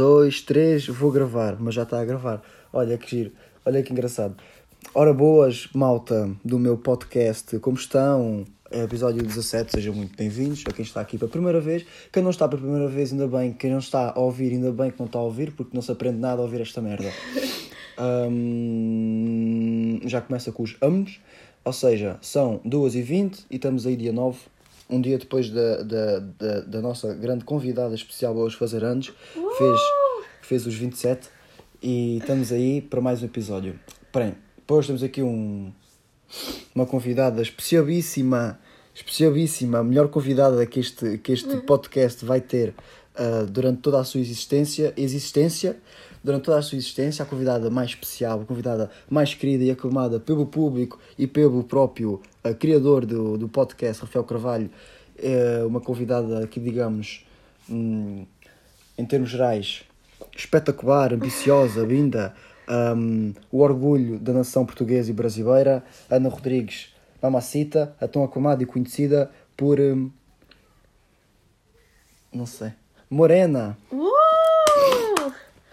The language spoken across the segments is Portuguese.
dois, três, vou gravar, mas já está a gravar. Olha que giro, olha que engraçado. Ora boas, malta do meu podcast, como estão? É episódio 17, sejam muito bem-vindos a quem está aqui pela primeira vez. Quem não está pela primeira vez, ainda bem. Quem não está a ouvir, ainda bem que não está a ouvir, porque não se aprende nada a ouvir esta merda. Hum, já começa com os amos, ou seja, são 2h20 e estamos aí dia 9 um dia depois da, da, da, da, nossa grande convidada especial hoje fazer anos, fez, fez os 27 e estamos aí para mais um episódio. Porém, depois temos aqui um, uma convidada especialíssima, especialíssima, a melhor convidada que este, que este podcast vai ter uh, durante toda a sua existência, existência durante toda a sua existência, a convidada mais especial, a convidada mais querida e aclamada pelo público e pelo próprio uh, criador do, do podcast, Rafael Carvalho, é uma convidada que, digamos, hum, em termos gerais, espetacular, ambiciosa, linda, um, o orgulho da nação portuguesa e brasileira, Ana Rodrigues Mamacita, a tão aclamada e conhecida por. Um, não sei. Morena! Uh!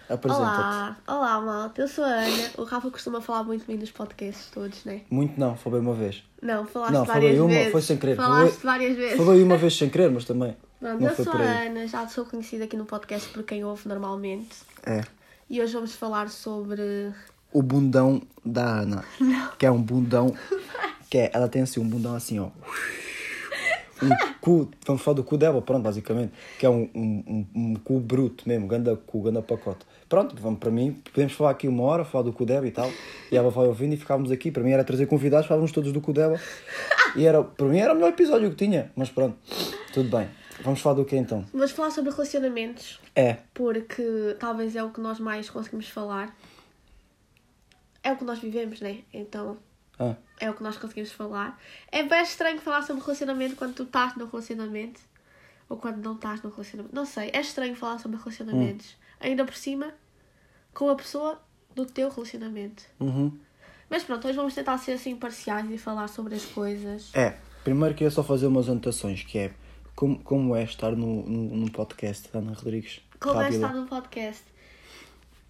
Apresenta-te. Olá, olá malta, eu sou a Ana. O Rafa costuma falar muito bem nos podcasts todos, né? Muito não, falei uma vez. Não, falaste Não, várias falei uma, vezes. foi sem querer. Falaste Falei- várias vezes. Falei uma vez sem querer, mas também. Pronto, não eu sou a. Ana, já sou conhecida aqui no podcast por quem ouve normalmente. É. E hoje vamos falar sobre. O bundão da Ana. Que é um bundão. Que é, ela tem assim um bundão assim, ó. Um cu, vamos falar do cu dela, pronto, basicamente. Que é um, um, um, um cu bruto mesmo, ganda cu, ganda pacote. Pronto, vamos para mim, podemos falar aqui uma hora, falar do cu dela e tal. E ela vai ouvindo e ficávamos aqui. Para mim era trazer convidados, falávamos todos do cu dela. E era, para mim era o melhor episódio que tinha. Mas pronto, tudo bem. Vamos falar do que então? Vamos falar sobre relacionamentos, É, porque talvez é o que nós mais conseguimos falar. É o que nós vivemos, né? Então ah, é o que nós conseguimos falar. É bem estranho falar sobre relacionamento quando tu estás no relacionamento ou quando não estás no relacionamento. Não sei, é estranho falar sobre relacionamentos. Ainda por cima, com a pessoa do teu relacionamento. uhum. Mas pronto, hoje vamos tentar ser assim imparciais e falar sobre as coisas. É, primeiro queria só fazer umas anotações, que é como, como é estar no, no, num podcast da Ana Rodrigues. Como é Rápida. estar no podcast?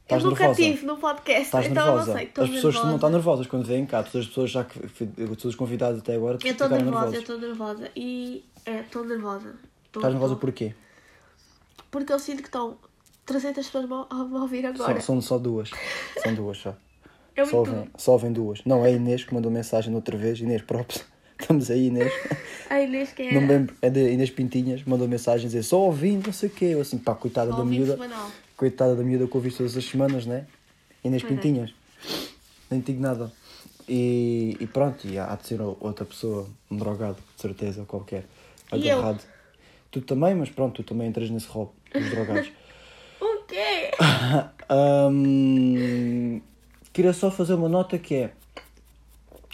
Estás eu nunca nervosa? tive no podcast, Estás então nervosa? eu não sei. As pessoas nervosa. não estão nervosas quando vêm cá. Todas as pessoas já que todos os convidados até agora Eu estou nervosa, eu nervosas. estou nervosa. E é, estou nervosa. Tô- Estás nervosa tô. porquê? Porque eu sinto que estão 300 pessoas a me ouvir agora. são só duas. São duas só. Eu Só tu. só vêm duas. Não, é a Inês que mandou mensagem outra vez. Inês, próprio. Estamos aí, Inês. A Inês que é. Não me lembro. É de Inês Pintinhas. Mandou mensagem a dizer só ouvindo, não sei o quê. Eu assim, pá, coitada Ao da miúda. semanal. Coitada da miúda que ouvi todas as semanas, né? Inês é. Pintinhas. Nem digo nada. E, e pronto, e há de ser outra pessoa, um drogado, de certeza, qualquer. Agarrado. Tu também, mas pronto, tu também entras nesse rol dos drogados. O quê? Hum, queria só fazer uma nota que é.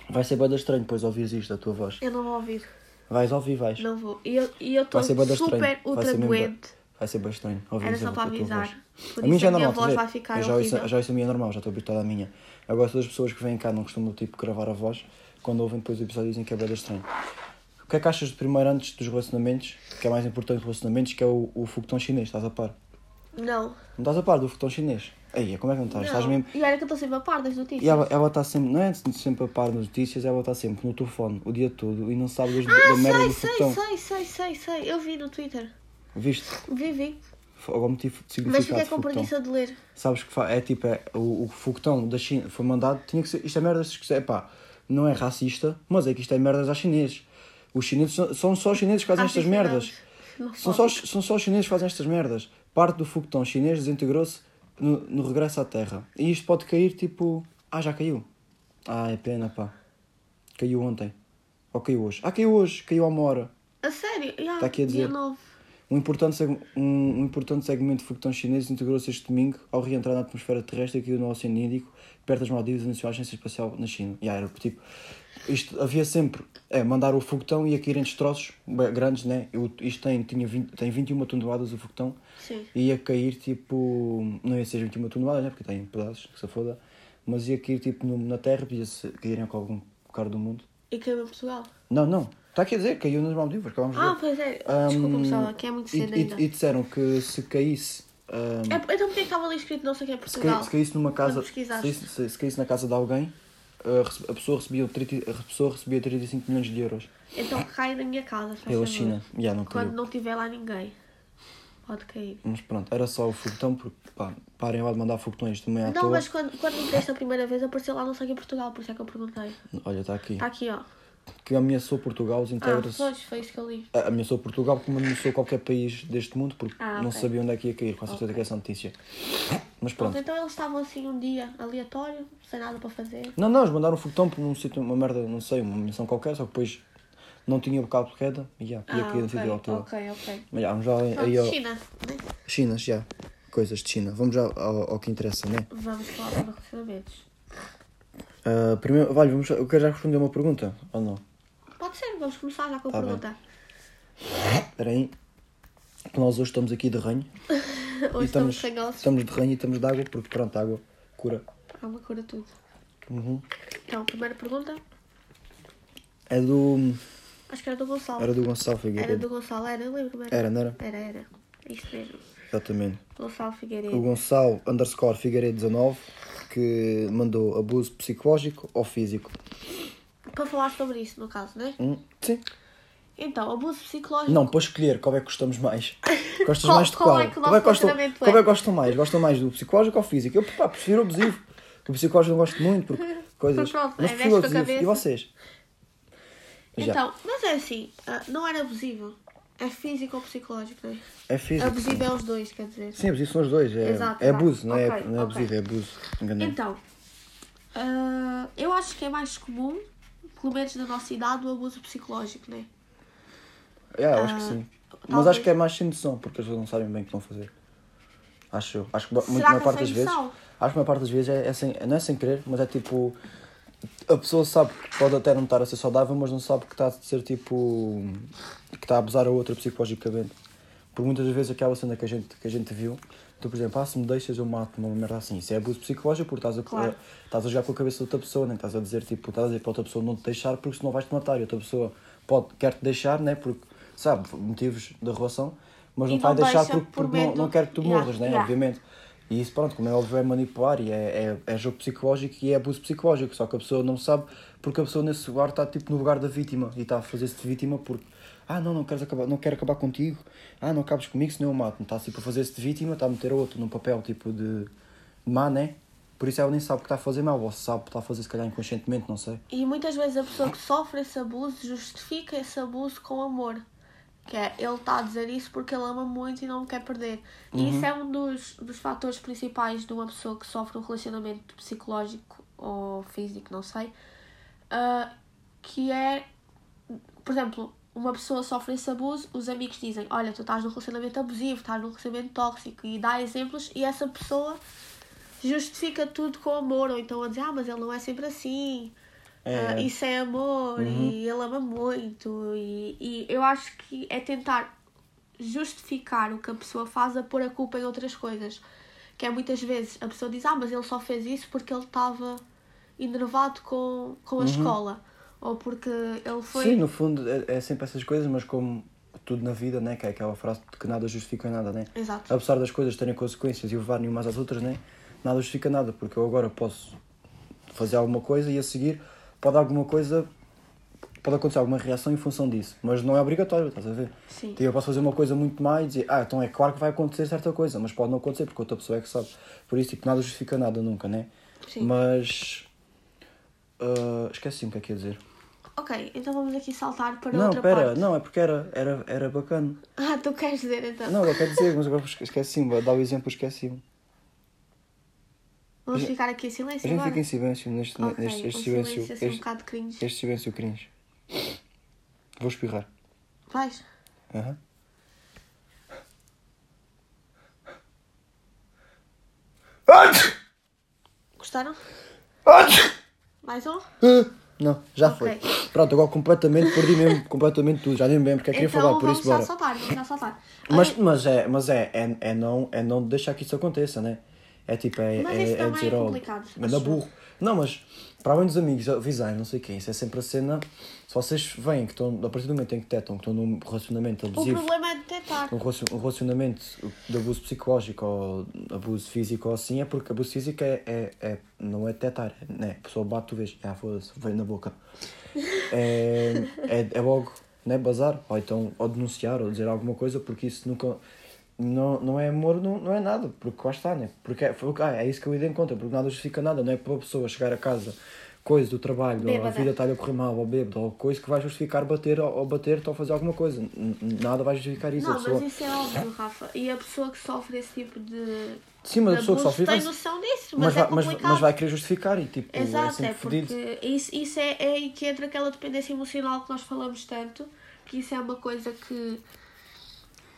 Vai ser bada estranho depois ouvires isto da tua voz. Eu não vou ouvir. Vais ouvir, vais. Não vou. E eu estou Vai bada super estranho. Vai ultra doente. Vai ser bem estranho ouvir Era só para avisar. voz. A minha isso já é a minha normal, voz a vai ver? ficar eu já ouço, horrível. já ouço a minha normal, já estou habituado à minha. Agora todas as pessoas que vêm cá não costumam tipo gravar a voz, quando ouvem depois o episódio dizem que é bem estranho. O que é que achas de primeiro antes dos relacionamentos, que é mais importante dos relacionamentos, que é o, o foguetão chinês, estás a par? Não. Não estás a par do foguetão chinês? Aí, como é que não estás? Estás não. mesmo... E olha que eu estou sempre a par das notícias. E ela, ela está sempre, não é sempre a par das notícias, ela está sempre no telefone o dia todo e não sabe das, Ah, da merda sei, do sei, foguetão. sei, sei, sei, sei. Eu vi no Twitter. Viste? Vi, vi. Algum motivo de Mas significado fiquei de com preguiça de ler. Sabes que é tipo, é, o, o foguetão da China foi mandado, tinha que ser, isto é merda, se quiser, pá, não é racista, mas é que isto é merdas aos chineses. Os chineses são, são só os chineses que fazem estas Racista não. merdas. Não São só, são só os chineses que fazem estas merdas. Parte do foguetão chinês desintegrou-se no, no regresso à Terra. E isto pode cair tipo. Ah, já caiu. Ah, é pena, pá. Caiu ontem. Ou caiu hoje. Ah, caiu hoje. Caiu há uma hora. A sério? Yeah, Tá aqui a dizer. 9. Um importante, um, um importante segmento de foguetão chinês integrou-se este domingo ao reentrar na atmosfera terrestre aqui no Oceano Índico, perto das Maldivas, anunciou a Agência Espacial na China. E era tipo, isto havia sempre, é, mandar o foguetão e ia cair em destroços grandes, né? Eu, isto tem, tinha 20, tem 21 toneladas o foguetão Sim. e ia cair tipo, não ia ser 21 toneladas, né? Porque tem pedaços, que se foda, mas ia cair tipo no- na Terra, podia cair em algum lugar do mundo. E caiu em Portugal. Não, não, está aqui a dizer, caiu nas Maldivas, acabamos de ver. Ah, pois é. Desculpa, Um, pessoal, que é muito e, cedo e- ainda. e disseram que se caísse ahm, É, então porquê que estava ali escrito não sei o que é se, Portugal? cai- se caísse numa casa. Se caísse, se, se caísse na casa de alguém, a, rece- a pessoa recebia, 30, a pessoa recebia 35 milhões de euros Então cai na minha casa, faz pela favor. China. Já, não caiu. Quando não tiver lá ninguém. Pode cair. Mas pronto, era só o foguetão, porque pá, parem lá de mandar foguetões também à Não, toa. mas quando, quando me deste a primeira vez apareceu lá não sei o que é Portugal, por isso é que eu perguntei. Olha, está aqui. Está aqui, ó. Que ameaçou Portugal, os Ah, integros. pois, foi isso que eu li. Ah, ameaçou Portugal como ameaçou qualquer país deste mundo, porque Ah, não sabia onde é que ia cair, com certeza Ok. que é essa notícia. Mas Pronto, então eles estavam assim um dia aleatório, sem nada para fazer. Não, não, eles mandaram um foguetão por um sítio, uma merda, não sei, uma missão qualquer, só que depois não tinha bocado de queda e ia Ah, cair no sítio à ok, ok. Mas vamos já aí Pronto, ao... China, né? China, já. Coisas de China. Vamos já ao, ao que interessa, né? Vamos falar sobre relacionamentos. Ah, primeiro, vale, vamos, eu quero já responder uma pergunta, ou não? Pode ser, vamos começar já com a Tá pergunta. Espera aí. Nós hoje estamos aqui de ranho. Hoje estamos ossos. estamos de ranho e estamos de água, porque pronto, a água cura. Uma cura tudo. Uhum. Então, primeira pergunta. É do. Acho que era do Gonçalo. Era do Gonçalo Era Figueiredo. do Gonçalo, era? Eu lembro era. Era, não era? Era, era. Isto mesmo. Exatamente. Gonçalo O Figueiredo. Gonçalo underscore Figueiredo 19 que mandou abuso psicológico ou físico. Para falar sobre isso, no caso, né? Hum, sim. Então, abuso psicológico. Não, para escolher qual é que gostamos mais. Gostas Qual- mais de qual qual? é que qual, é que gostam, relacionamento qual é? é que gostam mais? Gostam mais do psicológico ou físico? Eu pá, prefiro o abusivo. Porque o psicológico não gosto muito, porque coisas. Pronto, Mas é, prefiro o abusivo. E vocês? Já. Então, mas é assim, ah, não era abusivo. É físico ou psicológico, não é? É físico. Abusivo é os dois, quer dizer. Sim, abusivo são os dois. É, Exato, é abuso, não é, Ok, não é abusivo, é abuso. Enganei. Então, ah, eu acho que é mais comum, pelo menos na nossa idade, o abuso psicológico, não é? É, eu acho que Ah, sim. Mas talvez- acho que é mais sem noção, porque as pessoas não sabem bem o que a fazer. Acho eu. Acho que muito, maior que é parte sem das vezes. Acho que a maior parte das vezes é, é sem, não é sem querer, mas é tipo. A pessoa sabe que pode até não estar a ser saudável, mas não sabe que está a ser tipo. que está a abusar a outra psicologicamente. Por muitas vezes aquela cena que a gente, que a gente viu, tu, por exemplo, ah, se me deixas eu mato uma merda assim. Isso é abuso psicológico porque estás a, Claro. estás a jogar com a cabeça da outra pessoa, nem estás a dizer tipo, estás a dizer para outra pessoa não te deixar porque senão vais-te matar e outra pessoa pode, quer te deixar, né? Porque sabe, motivos da relação, mas não vai deixar deixa porque, por porque não, não quer que tu Yeah, morras, né? yeah. Obviamente. E isso, pronto, como é óbvio, é manipular e é, é, é jogo psicológico e é abuso psicológico. Só que a pessoa não sabe porque a pessoa nesse lugar está tipo no lugar da vítima e está a fazer-se de vítima porque ah, não, não, queres acabar, não quero acabar contigo, ah, não acabes comigo senão eu mato. Está tipo a fazer-se de vítima, está a meter outro num papel tipo de, má, né? Por isso ela nem sabe o que está a fazer mal, ou sabe que está a fazer se calhar inconscientemente, não sei. E muitas vezes a pessoa que sofre esse abuso justifica esse abuso com amor. Que é, ele está a dizer isso porque ele ama muito e não me quer perder. E isso é um dos, dos fatores principais de uma pessoa que sofre um relacionamento psicológico ou físico, não sei. ah, que é, por exemplo, uma pessoa sofre esse abuso, os amigos dizem: Olha, tu estás num relacionamento abusivo, estás num relacionamento tóxico, e dá exemplos, e essa pessoa justifica tudo com amor, ou então a dizer: Ah, mas ele não é sempre assim. É. Ah, isso é amor e ele ama muito e, e eu acho que é tentar justificar o que a pessoa faz a pôr a culpa em outras coisas que é muitas vezes a pessoa diz ah mas ele só fez isso porque ele estava enervado com, com a escola ou porque ele foi Sim, no fundo é, é sempre essas coisas, mas como tudo na vida, né? Que é aquela frase de que nada justifica nada, né? exato apesar das coisas terem consequências e levar umas às outras, né? nada justifica nada, porque eu agora posso fazer alguma coisa e a seguir pode alguma coisa, pode acontecer alguma reação em função disso, mas não é obrigatório, estás a ver? sim Tipo, eu posso fazer uma coisa muito má e dizer, ah, então é claro que vai acontecer certa coisa, mas pode não acontecer porque outra pessoa é que sabe. Por isso, tipo, nada justifica nada nunca, né? sim Mas. ah, esqueci-me o que é que ia dizer. ok então vamos aqui saltar para não, outra pera, parte não, é porque era, era, era bacana. ah tu queres dizer então Não, eu quero dizer, mas agora esqueci-me, vou dar o exemplo, esqueci-me. Vamos ficar aqui em silêncio agora fica em silêncio neste, ok neste um este silêncio, silêncio. um Este, bocado cringe este silêncio cringe. Vou espirrar. vais Aham. gostaram mais um Não, já Ok. foi. Pronto, agora completamente perdi mesmo completamente tudo. Já nem lembro porque é que queria então falar, por isso já bora. saltar vamos já saltar Mas, mas, é, mas é, é, é, não, é não deixar que isso aconteça, né? É tipo, é, Mas é, isso é dizer, é oh, complicado, acho. burro. Não, mas para além dos amigos avisarem, não sei o quê, isso é sempre a cena. Se vocês veem que estão, a partir do momento em que detectam que estão num relacionamento O abusivo, problema é detectar. um um relacionamento de abuso psicológico ou abuso físico ou assim, é porque abuso físico é, é, é- não é detectar, né? A pessoa bate, tu vês, ah, foda-se, veio na boca. É, é, é logo, né? Bazar, ou então, ou denunciar, ou dizer alguma coisa, porque isso nunca. Não, não é amor, não, não é nada, porque lá está, né? Porque é, foi- ah, é isso que eu ia em conta, porque nada justifica nada, não é para a pessoa chegar a casa, coisa do trabalho, ou a Bêbada. vida está-lhe a correr mal, ou bêbado, ou coisa que vai justificar bater ou, ou bater-te ou fazer alguma coisa. Nada vai justificar isso. Não, pessoa... mas isso é óbvio, Rafa. E a pessoa que sofre esse tipo de. Sim, mas a pessoa que sofre tem noção disso, mas, mas, é vai, mas, complicado. mas vai querer justificar e tipo, é Exato, sempre é fedido. porque isso, isso é, é que entra aquela dependência emocional que nós falamos tanto, que isso é uma coisa que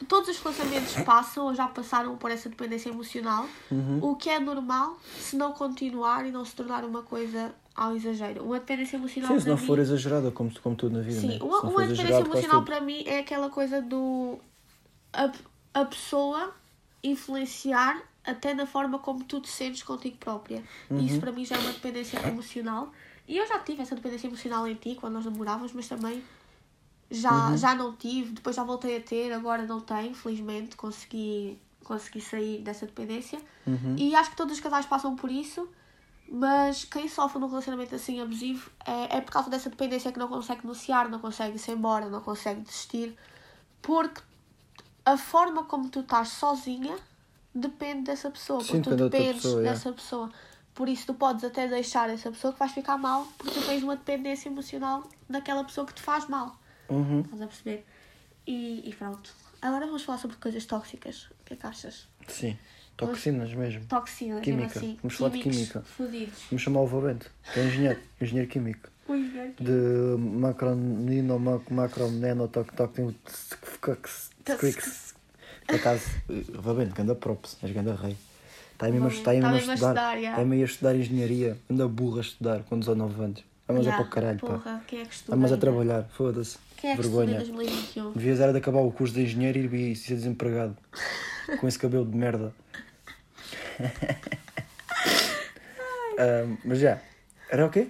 todos os relacionamentos passam ou já passaram por essa dependência emocional, Uhum. o que é normal se não continuar e não se tornar uma coisa ao exagero. Uma dependência emocional Sim, se não mim, for exagerada, como, como tudo na vida. Sim, né? Uma, uma dependência emocional para mim é aquela coisa do a, a pessoa influenciar até na forma como tu te sentes contigo própria. Uhum. Isso para mim já é uma dependência emocional. E eu já tive essa dependência emocional em ti quando nós namorávamos, mas também já, Uhum. já não tive, depois já voltei a ter, agora não tenho, felizmente consegui, consegui sair dessa dependência. Uhum. E acho que todos os casais passam por isso, mas quem sofre num relacionamento assim abusivo é, é por causa dessa dependência que não consegue denunciar, não consegue ir embora, não consegue desistir, porque a forma como tu estás sozinha depende dessa pessoa, Sim, porque tu dependes pessoa, é. dessa pessoa. Por isso tu podes até deixar essa pessoa que vais ficar mal, porque tu tens uma dependência emocional daquela pessoa que te faz mal. Uhum. Estás a perceber? E, e pronto. Agora vamos falar sobre coisas tóxicas. O que é que achas? Sim, toxinas mesmo. Toxinas, Química. mesmo assim. Vamos falar de química. Fodidos. Vamos chamar o Valente, que é engenheiro, engenheiro químico. Velho. De macronino, mac- macroneno, toc, toc, Por acaso, Valente, ganda props, és ganda rei. Está aí mesmo, a- está aí tá mesmo a mesmo a estudar. estudar, já. Está meio a estudar engenharia. Anda burra a estudar com 19 anos. Vamos é Já, para o caralho, pá. porra, Quem é que estuda? Vamos a trabalhar, foda-se. Quem é que Vergonha. estuda em 2021? Devias era de acabar o curso de engenheiro e ir ser desempregado. com esse cabelo de merda. Mas já. Era o quê?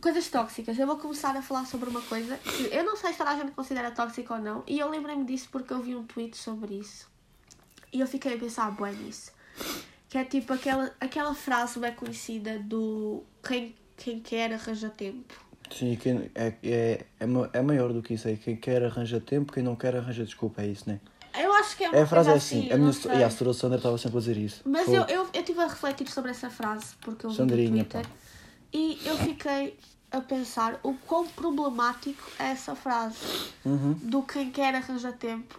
Coisas tóxicas. Eu vou começar a falar sobre uma coisa que eu não sei se toda a gente considera tóxica ou não. E eu lembrei-me disso porque eu vi um tweet sobre isso. E eu fiquei a pensar bué nisso. Que é tipo aquela, aquela frase bem conhecida do quem, quem quer arranja tempo. Sim, quem, é, é, é, é maior do que isso aí. Quem quer arranja tempo, quem não quer arranja desculpa. É isso, né? Eu acho que é uma É, a frase é assim. assim. a minha sei. e a senhora Sandra estava sempre a dizer isso. Mas Fogo. eu, eu, eu estive a refletir sobre essa frase porque eu vi Sandrinha, Twitter e eu fiquei a pensar o quão problemático é essa frase Uhum. do quem quer arranjar tempo.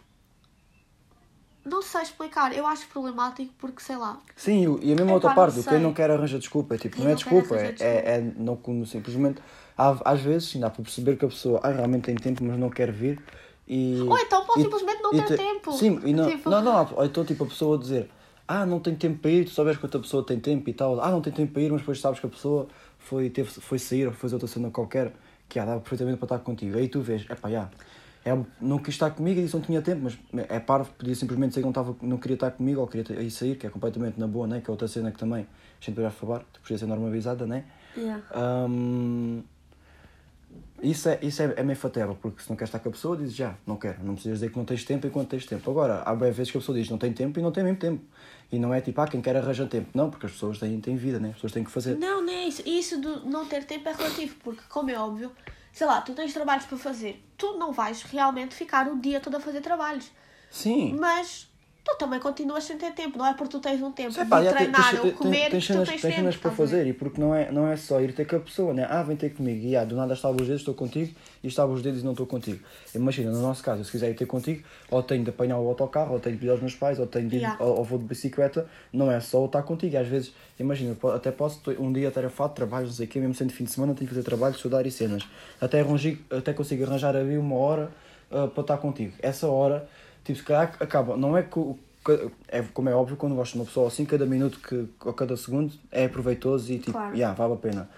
Não sei explicar, eu acho problemático porque sei lá. Sim, e a mesma Epá, outra parte, o quem sei. não quer arranja desculpa. É tipo, Quem não é não desculpa, é, arranja é, é não como simplesmente. Há, às vezes, sim, dá para perceber que a pessoa ah, realmente tem tempo, mas não quer vir. E, Ou então pode e- simplesmente não ter tempo. Sim, e não, Tipo- não, não, ou então tipo a pessoa dizer ah, não tem tempo para ir, tu sabes que outra pessoa tem tempo e tal, ah, não tem tempo para ir, mas depois sabes que a pessoa foi, teve, foi sair ou foi fazer outra cena qualquer que ah, dava perfeitamente para estar contigo. Aí tu vês, epá, já, é, não quis estar comigo e disse que não tinha tempo, mas é parvo, podia simplesmente dizer que não, estava, não queria estar comigo ou queria ir sair, que é completamente na boa, né? que é outra cena que também a gente vai falar, podia ser normalizada, né? Yeah. Hum, isso é, isso é, é meio fatela, porque se não queres estar com a pessoa, dizes já, não quero. Não precisas dizer que não tens tempo enquanto tens tempo. Agora, há bem vezes que a pessoa diz não tem tempo e não tem mesmo tempo. E não é tipo, ah, quem quer arranja tempo. Não, porque as pessoas têm, têm vida, né? As pessoas têm que fazer. Não, não é isso. Isso do não ter tempo é relativo, porque, como é óbvio, sei lá, tu tens trabalhos para fazer, tu não vais realmente ficar o dia todo a fazer trabalhos. Sim. Mas tu também continuas sem ter tempo, não é porque tu tens um tempo Epá, de já tem- treinar tens- ou comer tens que cenas, tu tens tens tempo. para a fazer e porque não é, não é só ir ter com a pessoa, né? Ah, vem ter comigo e ah, do nada estava os dedos, estou contigo e estava os dedos e não estou contigo. Imagina, no nosso caso, se quiser ir ter contigo, ou tenho de apanhar o autocarro, ou tenho de pedir aos meus pais, ou tenho de ir, Yeah. ou, ou vou de bicicleta, não é só estar contigo. Às vezes, imagina, até posso ter um dia atarefado, trabalho, não sei o quê, mesmo sendo fim de semana, tenho que fazer trabalho, estudar e cenas. Até, arranjo, até consigo arranjar ali uma hora ah, para estar contigo. Essa hora, tipo, se calhar acaba, não é que é, como é óbvio, quando gosto de uma pessoa assim, cada minuto que, ou cada segundo é proveitoso e tipo, Claro. yeah, vale a pena.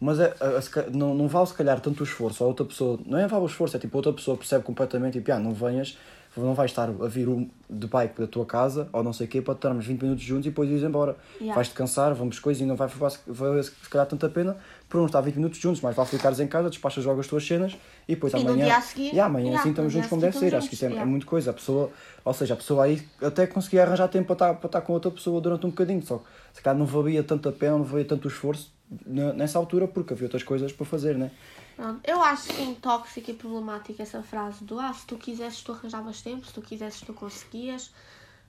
Mas é, é, não, não vale se calhar tanto o esforço, a outra pessoa, não é vale o esforço, é tipo, outra pessoa percebe completamente, tipo, ah, não venhas, não vais estar a vir um de bike da tua casa ou não sei o quê para estarmos 20 minutos juntos e depois ires embora. Yeah. Vais-te cansar, vamos coisas e não vai valer vai, se calhar tanta pena por não estar 20 minutos juntos, mas vale ficares em casa, despachas logo as tuas cenas e depois E amanhã. dia a seguir- e amanhã Yeah, assim estamos juntos a como seguir deve ser. Acho que isso é, é yeah. muito coisa. A pessoa, ou seja, a pessoa aí até conseguia arranjar tempo para estar, para estar com outra pessoa durante um bocadinho, só que se calhar não valia tanta pena, não valia tanto esforço ne- nessa altura porque havia outras coisas para fazer, né? Pronto. Eu acho sim tóxica e problemática essa frase do ah, se tu quisesses tu arranjavas tempo, se tu quisesses tu conseguias.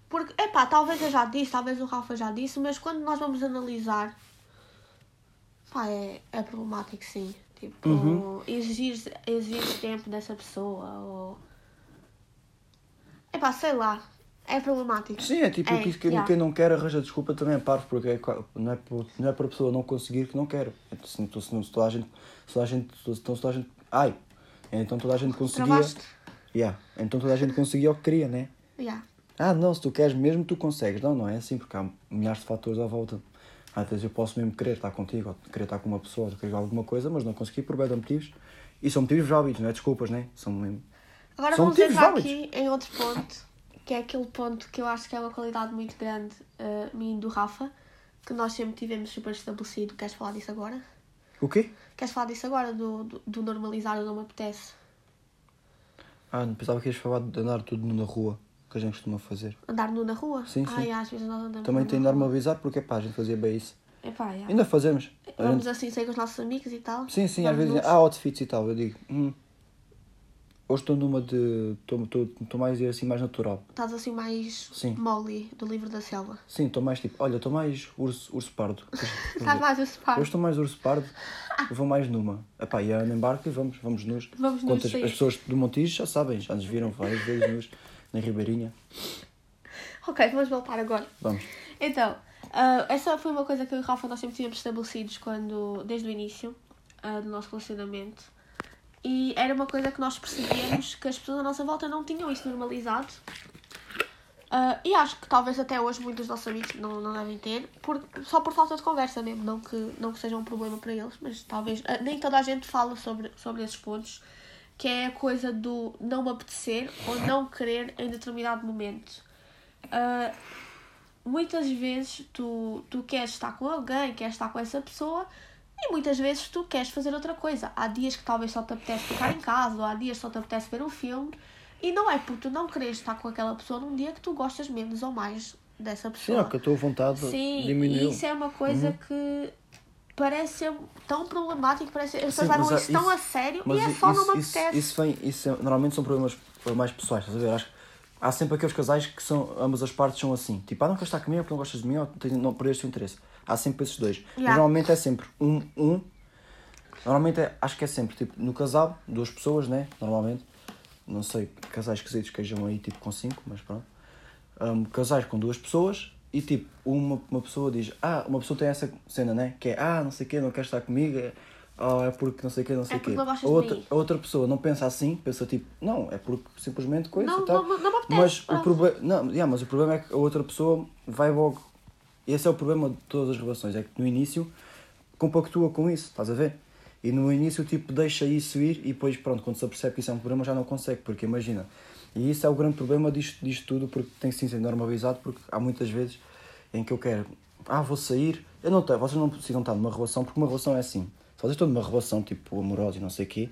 Porque, epá, talvez eu já disse, talvez o Rafa já disse, mas quando nós vamos analisar, pá, é, é problemático sim. Tipo, Uhum. exigir, exigir tempo dessa pessoa ou... Epá, sei lá, é problemático. Sim, é tipo, É, que quem, yeah. quem não quer arranja desculpa também é parvo, porque é, não, é por, não é para a pessoa não conseguir que não quer. Então, Se, se, se, se toda a gente. Se toda a gente. Se então, se toda a gente ai! Então toda a gente conseguia. Travaste? Yeah, então toda a gente conseguia o que queria, né? Yeah. Ah, não, se tu queres mesmo, tu consegues. Não, não é assim, porque há milhares de fatores à volta. Às vezes eu posso mesmo querer estar contigo, ou querer estar com uma pessoa, ou querer alguma coisa, mas não consegui por bem de motivos. E são motivos válidos, não é desculpas, né? São mesmo. Agora São vamos entrar válidos. aqui em outro ponto, que é aquele ponto que eu acho que é uma qualidade muito grande, uh, mim e do Rafa, que nós sempre tivemos super estabelecido. Queres falar disso agora? O quê? Queres falar disso agora, do, do, do normalizar o não me apetece? Ah, não pensava que ias falar de andar tudo na rua, que a gente costuma fazer. Andar nu na rua? Sim, sim. Ai, às vezes nós andamos Também tem de rua. avisar porque pá, a gente fazia bem isso. Epá, yeah. Ainda fazemos. Vamos gente- assim sair com os nossos amigos e tal. Sim, sim, às vezes há outfits e tal. Eu digo, hum, hoje estou numa de. Estou mais assim mais natural. Estás assim mais Sim. Molly, do livro da selva. Sim, estou mais tipo, olha, estou mais urso, urso pardo. Estás mais a separar. Hoje estou mais urso pardo, vou mais numa. Epá, e a Ana embarca e vamos, vamos nus. Vamos Quantas, sim. As pessoas do Montijo já sabem, já nos viram várias vezes nus na Ribeirinha. Ok, vamos voltar agora. Vamos. Então, ah, essa foi uma coisa que eu e o Rafa nós sempre tínhamos estabelecidos quando, desde o início ah, do nosso relacionamento. E era uma coisa que nós percebíamos que as pessoas à nossa volta não tinham isso normalizado. Ah, e acho que talvez até hoje muitos dos nossos amigos não, não devem ter, por, só por falta de conversa mesmo. Não que, não que seja um problema para eles, mas talvez. ah, nem toda a gente fala sobre, sobre esses pontos, que é a coisa do não me apetecer ou não querer em determinado momento. Ah, muitas vezes tu, tu queres estar com alguém, queres estar com essa pessoa e muitas vezes tu queres fazer outra coisa. Há dias que talvez só te apetece ficar em casa, ou há dias que só te apetece ver um filme e não é por tu não quereres estar com aquela pessoa num dia que tu gostas menos ou mais dessa Sim, pessoa. é que a tua vontade Sim, diminuiu. e isso é uma coisa que parece ser tão problemático, parece as pessoas levam mas, isso tão a sério Mas e é só não isso, me isso, apetece. isso vem, isso é- normalmente são problemas mais pessoais, estás a ver? Acho há sempre aqueles casais que são, ambas as partes são assim. Tipo, ah, não estar comigo porque não gostas de mim ou tens- não perdeste o interesse. Há sempre esses dois. Mas Yeah. normalmente é sempre um, um. Normalmente é, acho que é sempre, tipo, no casal, duas pessoas, né? Normalmente. Não sei, casais esquisitos que estejam aí, tipo, com cinco, mas pronto. Um, casais com duas pessoas e, tipo, uma, uma pessoa diz, ah, uma pessoa tem essa cena, né? Que é, ah, não sei o quê, não quer estar comigo, é, oh, é porque não sei o quê, não sei É o quê. A de outra, outra pessoa não pensa assim, pensa tipo, não, é porque simplesmente coisa Não, e tal. não- não me apetece, mas o problema, não, yeah, mas o problema é que a outra pessoa vai logo. Esse é o problema de todas as relações, é que no início compactua com isso, estás a ver? E no início tipo deixa isso ir e depois pronto, quando se apercebe que isso é um problema já não consegue, porque imagina. E isso é o grande problema disto, disto tudo, porque tem sim ser normalizado, porque há muitas vezes em que eu quero, ah, vou sair, eu não tenho, vocês não precisam estar numa relação, porque uma relação é assim. Se vocês estão numa relação tipo amorosa e não sei o quê,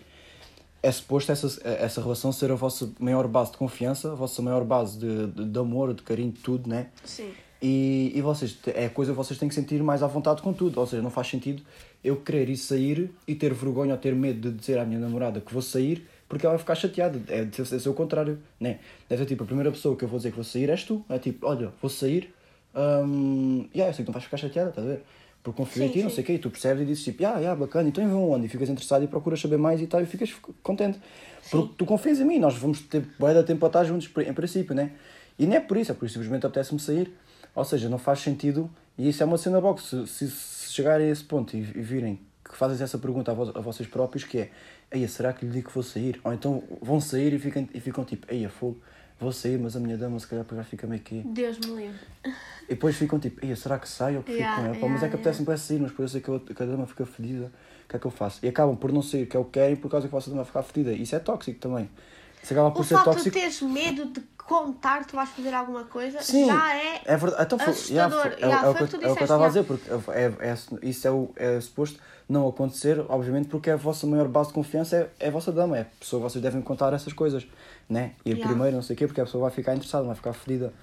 é suposto essa, essa relação ser a vossa maior base de confiança, a vossa maior base de, de, de amor, de carinho, de tudo, né? Sim. E, e vocês, é a coisa que vocês têm que sentir mais à vontade com tudo. Ou seja, não faz sentido eu querer ir sair e ter vergonha ou ter medo de dizer à minha namorada que vou sair porque ela vai ficar chateada. É de ser, o contrário, né? Deve ser tipo, a primeira pessoa que eu vou dizer que vou sair és tu. É tipo, olha, vou sair, hum, yeah, eu sei que não vais ficar chateada, estás a ver? Porque confio em Sim, ti, não sim. sei o quê, e tu percebes e dizes tipo, ah, yeah, bacana, então vou onde? E ficas interessado e procuras saber mais e tal, e ficas contente. Porque tu confias em mim, nós vamos ter bué de tempo para estar juntos, em princípio, né? E não é por isso, é por isso simplesmente apetece-me sair. Ou seja, não faz sentido, e isso é uma cena boa, que se, se, se chegarem a esse ponto e, e virem que fazes essa pergunta a, vo a vocês próprios, que é, Eia, será que lhe digo que vou sair? Ou então vão sair e ficam, e ficam tipo, Eia, fogo, vou sair, mas a minha dama se calhar já fica meio que... Deus me livre. E depois ficam tipo, Eia, será que saio ou que fico Yeah, com ela? Pá, mas é yeah, que apetece-me para sair, mas depois eu sei que que a dama fica fedida, o que é que eu faço? E acabam por não sair, que é o que querem, por causa que a vossa dama ficar fedida. Isso é tóxico também. Se acaba por O ser facto tóxico. de teres medo de contar tu vais fazer alguma coisa Sim, já é. é verdade. Então, foi, assustador. yeah, foi- é, é o que tu é o que eu estava a dizer, porque é, é- isso é, o, é suposto não acontecer, obviamente, porque a vossa maior base de confiança é, é a vossa dama, é a pessoa vocês devem contar essas coisas, né? Ir Yeah. primeiro, não sei o quê, porque a pessoa vai ficar interessada, vai ficar fedida.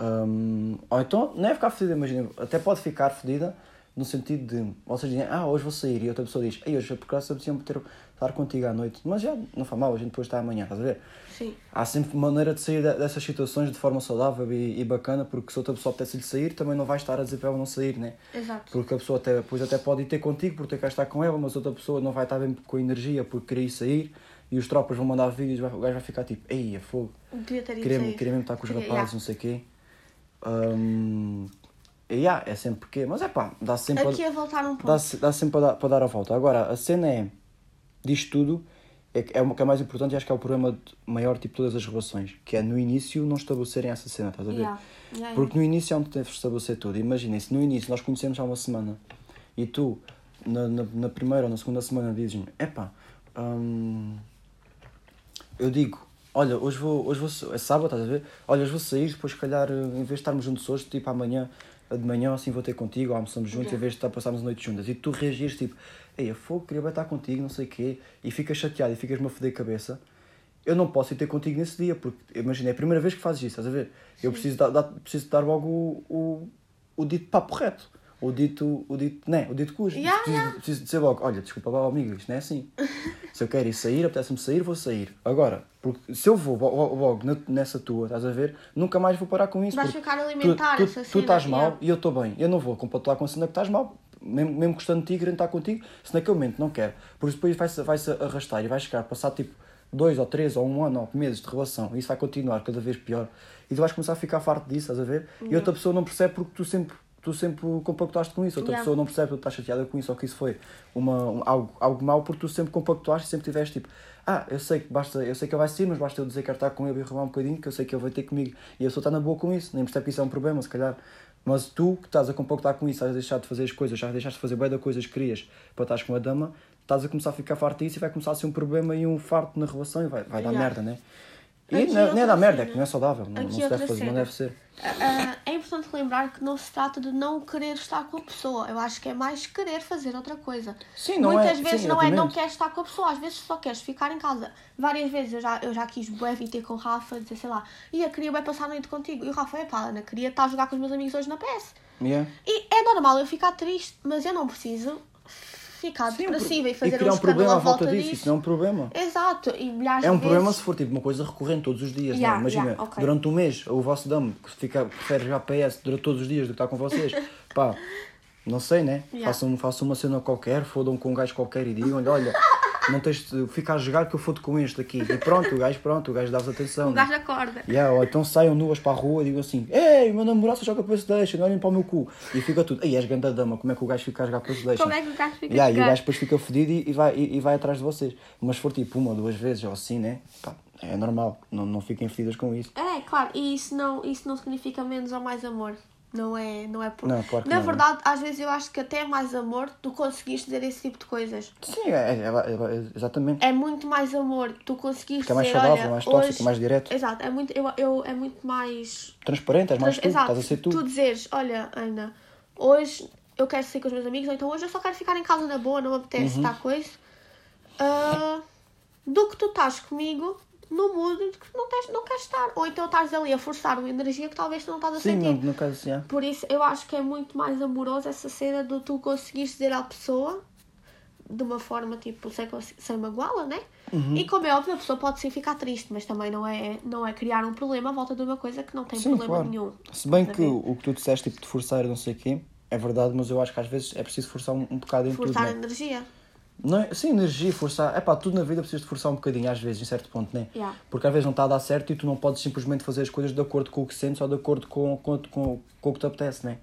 Hum, ou então, não é ficar fedida, imagina, até pode ficar fedida no sentido de vocês dizem, ah, hoje vou sair, e outra pessoa diz, ei, hoje por acaso apeteceu-me ter estar contigo à noite, mas já não faz mal, a gente depois está amanhã, estás a ver? Sim. Há sempre maneira de sair de- dessas situações de forma saudável e, e bacana, porque se outra pessoa apetece-lhe sair, também não vai estar a dizer para ela não sair, né? Exato. Porque a pessoa até, depois até pode ir ter contigo porque quer estar com ela, mas outra pessoa não vai estar bem com energia porque queria ir sair e os tropas vão mandar vídeos, o gajo vai ficar tipo, ei, é fogo, Devia ter ido queria, sair. queria mesmo estar com os rapazes, yeah. não sei o quê. E yeah, é sempre porque, mas é pá, dá sempre a- Aqui a voltar um pouco. dá, dá sempre para dar, para dar a volta. Agora, a cena é, disto tudo, é, é o que é mais importante e acho que é o problema de- maior tipo de todas as relações, que é no início não estabelecerem essa cena, estás a ver? Yeah. Yeah, Porque no início é onde deves estabelecer tudo. Imaginem, se no início nós conhecemos há uma semana e tu, na, na, na primeira ou na segunda semana, dizes-me: epá, hum, eu digo, olha, hoje vou, hoje vou, é sábado, estás a ver? Olha, hoje vou sair, depois, se calhar, em vez de estarmos juntos hoje, tipo amanhã, de manhã, assim vou ter contigo, almoçamos juntos, Yeah. em vez de estar, passarmos a noite juntas. E tu reagires tipo, ei, a fogo, queria bem estar contigo, não sei o quê, e ficas chateado e ficas-me a foder a cabeça. Eu não posso ir ter contigo nesse dia, porque imagina, é a primeira vez que fazes isso, estás a ver? Eu preciso dar, dar- preciso dar logo o, o, o dito papo reto. O dito, o dito, né, o dito cujo. Yeah, preciso, yeah. preciso dizer logo, olha, desculpa lá, amigo, isto não é assim. se eu quero ir sair, apetece-me sair, vou sair. Agora, porque se eu vou lo- lo- logo nessa tua, estás a ver, nunca mais vou parar com isso. Vais ficar alimentar tu, tu, tu estás mal yeah. e eu estou bem. Eu não vou compactuar com a cena que estás mal, mesmo, mesmo gostando de ti, querendo estar contigo, se naquele momento não quero. Por isso depois vai-se vai -se arrastar e vai chegar a passar tipo dois ou três ou um ano ou meses de relação e isso vai continuar cada vez pior. E tu vais começar a ficar farto disso, estás a ver? E outra pessoa não percebe porque tu sempre, tu sempre compactuaste com isso. Outra Yeah. pessoa não percebe tu estás chateada com isso ou que isso foi uma, um- algo, algo mau porque tu sempre compactuaste e sempre tiveste tipo, ah, eu sei que basta, eu sei que ele vai sair, mas basta eu dizer que estar com ele e enrolar um bocadinho, que eu sei que ele vai ter comigo e a pessoa está na boa com isso, nem percebe que isso é um problema, se calhar. Mas tu que estás a compactar com isso, estás a deixar de fazer as coisas, já deixaste de fazer bem da coisas que querias para estar com a dama, estás a começar a ficar farto disso e vai começar a ser um problema e um farto na relação e vai, vai dar Yeah. merda, né? E não, é- nem é dar merda, é que não é saudável, não, não se deve fazer, não deve ser. Ah, é importante lembrar que não se trata de não querer estar com a pessoa. Eu acho que é mais querer fazer outra coisa. Sim, não Muitas é- vezes sim, não é não queres estar com a pessoa, às vezes só queres ficar em casa. Várias vezes eu já, eu já quis bué vir ter com o Rafa, dizer, sei lá, e eu queria bem passar a noite contigo. E o Rafa, é pá, Ana, queria estar a jogar com os meus amigos hoje na PS. Yeah. E é normal eu ficar triste, mas eu não preciso ficar Sim, depressiva e fazer criar um um problema à volta volta disso, disso. isso não é um problema. Exato, e É um de problema vezes... se for tipo uma coisa recorrente todos os dias, Yeah, né? Imagina, yeah, ok. durante um mês, o vosso damo que fica, prefere PS durante todos os dias do que estar com vocês, pá, não sei, né? Yeah. Façam, façam uma cena qualquer, fodam com um gajo qualquer e digam-lhe, olha, não tens de ficar a jogar que eu fodo com este aqui. E pronto, o gajo, pronto, o gajo dá-vos atenção. O gajo acorda. Yeah, ou então saiam nuas para a rua e digam assim: Ei, meu namorado só joga Playstation, olhem para o meu cu. E fica tudo: Ei, és ganda dama, como é que o gajo fica a jogar Playstation? Como é que o gajo fica Yeah, a e o jogar? gajo depois fica fodido e, e vai, e, e vai atrás de vocês. Mas se for tipo uma ou duas vezes ou assim, né? Pá, é normal, não, não fiquem fedidas com isso. É, claro, e isso não, isso não significa menos ou mais amor. Não é, não é por... Não, claro que Na não. verdade, às vezes eu acho que até é mais amor tu conseguires dizer esse tipo de coisas. Sim, é, é- é- é- exatamente. É muito mais amor tu conseguires Que é mais dizer, saudável, olha, mais tóxico, hoje... mais direto. Exato, é muito, eu, eu, é muito mais... Transparente, és mais tu, Exato, estás a ser tu. tu dizeres, olha, Ana, hoje eu quero sair com os meus amigos, ou então hoje eu só quero ficar em casa na boa, não me apetece Uhum. estar com isso. Ah, do que tu estás comigo no mood que não, tens, não queres estar. Ou então estás ali a forçar uma energia que talvez tu não estás a Sim, sentir. no, no caso. Por isso eu acho que é muito mais amoroso essa cena de tu conseguires dizer à pessoa de uma forma tipo sem, sem magoá-la, né? Uhum. E como é óbvio, a pessoa pode sim ficar triste, mas também não é, não é criar um problema à volta de uma coisa que não tem Sim, problema claro. nenhum. Se bem a que o, que tu disseste, tipo, de forçar não sei o quê, é verdade, mas eu acho que às vezes é preciso forçar um, um bocado em Forçar a tudo, né? energia. Não é? Sim, energia, forçar. É pá, tudo na vida precisa de forçar um bocadinho, às vezes, em certo ponto, né? Yeah. Porque às vezes não está a dar certo e tu não podes simplesmente fazer as coisas de acordo com o que sentes ou de acordo com, com, com, com o que te apetece, né?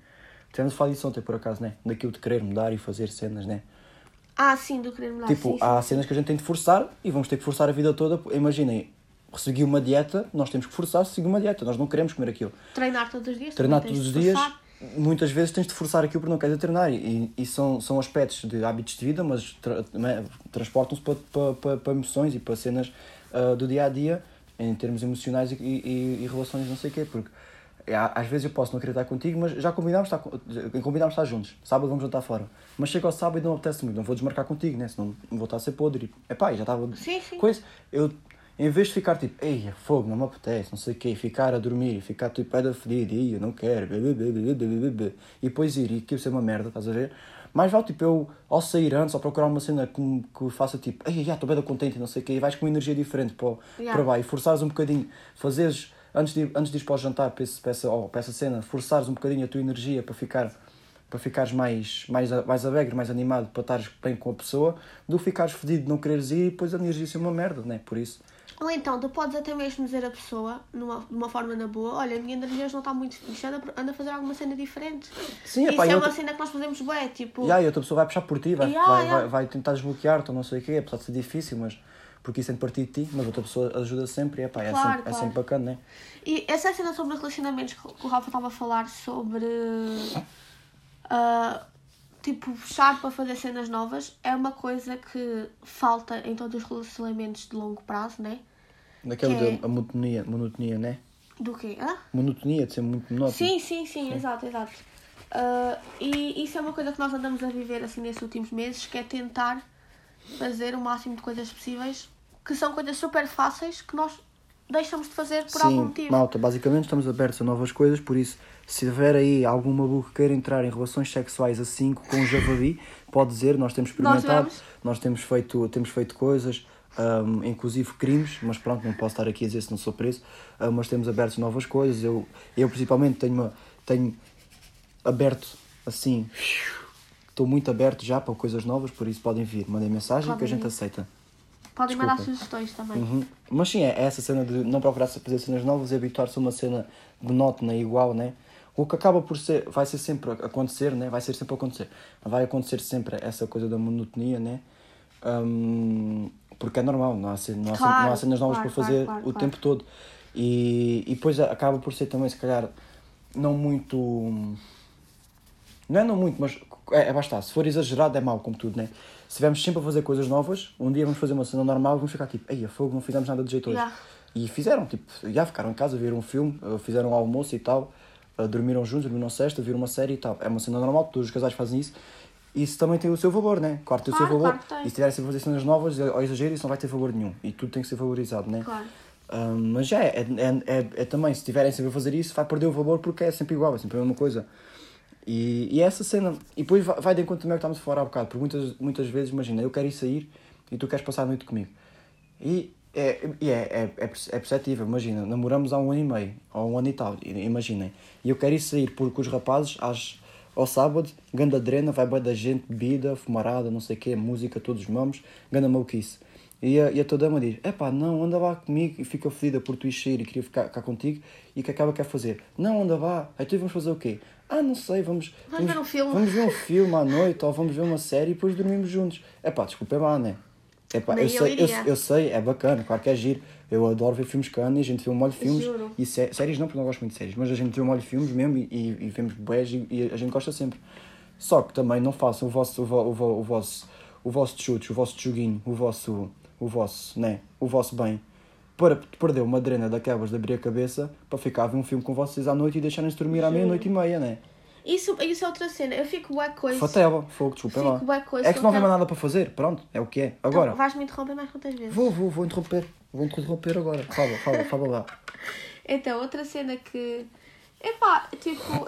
Tivemos a falar disso ontem, por acaso, né? Daquilo de querer mudar e fazer cenas, né? Ah, sim, do querer mudar. tipo, sim, sim. há cenas que a gente tem de forçar e vamos ter que forçar a vida toda. Imaginem, seguir uma dieta, nós temos que forçar seguir uma dieta, nós não queremos comer aquilo. Treinar todos os dias. Treinar todos os dias, forçar. Muitas vezes tens de forçar aquilo porque não queres treinar. E, e são, são aspectos de hábitos de vida, mas tra- transportam-se para, para, para, para emoções e para cenas ah, do dia a dia, em termos emocionais e, e, e relações, não sei o quê, porque é, às vezes eu posso não querer estar contigo, mas já combinámos estar, co- combinámos estar juntos. Sábado vamos jantar fora. Mas chega ao sábado e não apetece muito, não vou desmarcar contigo, né? Senão vou estar a ser podre. Epá, já estava. Sim, sim. Coisa, eu, em vez de ficar tipo, ei, fogo, não me apetece, não sei o quê, ficar a dormir, ficar tipo, pé da fedida, e eu não quero, blá, blá, blá, e depois ir e aquilo ser uma merda, estás a ver? Mais vale tipo eu, ao sair antes, ou procurar uma cena que, que faça tipo, ei, estou bem contente e não sei o quê, e vais com uma energia diferente para, Yeah. para baixo, e forçares um bocadinho, fazeres, antes de, antes de ir para o jantar, para, esse, para, essa, ou para essa cena, forçares um bocadinho a tua energia para ficar para ficares mais, mais, mais alegre, mais animado, para estares bem com a pessoa, do que ficares fedido de não quereres ir e depois a energia ser uma merda, né? Por isso. Ou então, tu podes até mesmo dizer à pessoa, numa, de uma forma na boa, olha, a minha energia não está muito fixe, anda, anda a fazer alguma cena diferente. Sim, Isso epá, e é outra- uma cena que nós fazemos bué, tipo... E aí, outra pessoa vai puxar por ti, vai, Yeah, vai, yeah. vai, vai tentar desbloquear-te ou não sei o quê, apesar de ser difícil, mas porque isso é de partir de ti, mas outra pessoa ajuda sempre e epá, é, Claro, sempre, é claro. sempre bacana, né? E essa cena sobre relacionamentos que o Rafa estava a falar sobre. ah, tipo, puxar para fazer cenas novas é uma coisa que falta em todos os relacionamentos de longo prazo, né? Que é- da a monotonia, monotonia, né? Do quê? Hã? Monotonia, de ser muito monótono. Sim, sim, sim, exato, exato. Ah, e isso é uma coisa que nós andamos a viver assim nesses últimos meses, que é tentar fazer o máximo de coisas possíveis, que são coisas super fáceis que nós deixamos de fazer por algum Sim, motivo. malta, basicamente estamos abertos a novas coisas, por isso, se houver aí algum maluco que queira entrar em relações sexuais a 5 com o javali, pode dizer, nós temos experimentado, vamos. nós, temos, feito, temos feito coisas, hum, inclusive crimes, mas pronto, não posso estar aqui a dizer se não sou preso, hum, mas temos abertos novas coisas, eu, eu principalmente tenho, uma, tenho aberto assim, estou muito aberto já para coisas novas, por isso podem vir, mandem mensagem que a gente vir. aceita. Podem Desculpa. mandar sugestões também. Uhum. Mas sim, é essa cena de não procurar fazer cenas novas e habituar-se a uma cena monótona e igual, né? O que acaba por ser, vai ser sempre acontecer, né? Vai ser sempre acontecer. Vai acontecer sempre essa coisa da monotonia, né? Hum, porque é normal, não há, não há, Claro, não há cenas novas claro, para fazer claro, o tempo todo. E, e depois acaba por ser também, se calhar, não muito. Não é não muito, mas é, é basta. Se for exagerado é mau, como tudo, né? Se estivermos sempre a fazer coisas novas, um dia vamos fazer uma cena normal e vamos ficar tipo, ei, a fogo, não fizemos nada de jeito hoje. Yeah. E fizeram, tipo, já ficaram em casa, viram um filme, eh, fizeram um almoço e tal, eh, dormiram juntos, dormiram sexta, viram uma série e tal. É uma cena normal, todos os casais fazem isso. Isso também tem o seu valor, né? Claro, tem o seu valor. claro. E se estiverem sempre a fazer cenas novas, ao exagero, isso não vai ter valor nenhum. E tudo tem que ser valorizado, né? Claro. Ah, mas já é, é, é, é também, se estiverem sempre a fazer isso, vai perder o valor porque é sempre igual, é sempre a mesma coisa. E, e é essa cena, e depois vai, vai de encontro também ao que estamos a falar há bocado, porque muitas, muitas vezes, imagina, eu quero ir sair e tu queres passar a noite comigo. E é, é, é, é, é perceptível, imagina, namoramos há um ano e meio, ou um ano e tal, imaginem. E eu quero ir sair por, com os rapazes às, ao sábado, ganda drena, vai bem da gente, bebida, fumarada, não sei o quê, música, todos os mamos, ganda maluquice. E a, e a tua dama diz: Epá, não, anda lá comigo e fica fodida por tu ir sair e queria ficar cá contigo. E que acaba quer fazer? Não, anda lá. Aí tu vamos fazer o quê? Ah, não sei, vamos. Vamos ver um filme." Vamos ver um filme à noite ou vamos ver uma série e depois dormimos juntos. Epá, desculpa, é lá, né? Epá, Nem eu, sei, eu, eu sei, é bacana, claro que é giro. Eu adoro ver filmes cana e a gente vê um molho de filmes. Juro. E sé- séries não, porque não gosto muito de séries, mas a gente vê um molho de filmes mesmo e, e, e vemos boés e, e a gente gosta sempre. Só que também não façam o vosso, o, vo- o, vo- o vosso, o vosso chute, o vosso joguinho, o vosso, o vosso, né? O vosso bem. Para perder uma drena daquelas de abrir a cabeça para ficar a ver um filme com vocês à noite e deixarem-se dormir à meia-noite e meia, né? Isso, isso é outra cena. Eu fico bué coisa. Fatela, fogo, desculpa Fico lá. bué coisa, É que não eu há mais nada para fazer, pronto, é o que é. Agora, Então, vais-me interromper mais quantas vezes? vou, vou, vou interromper, vou interromper agora. Fala, fala, fala lá. Então, outra cena que. Epá, tipo,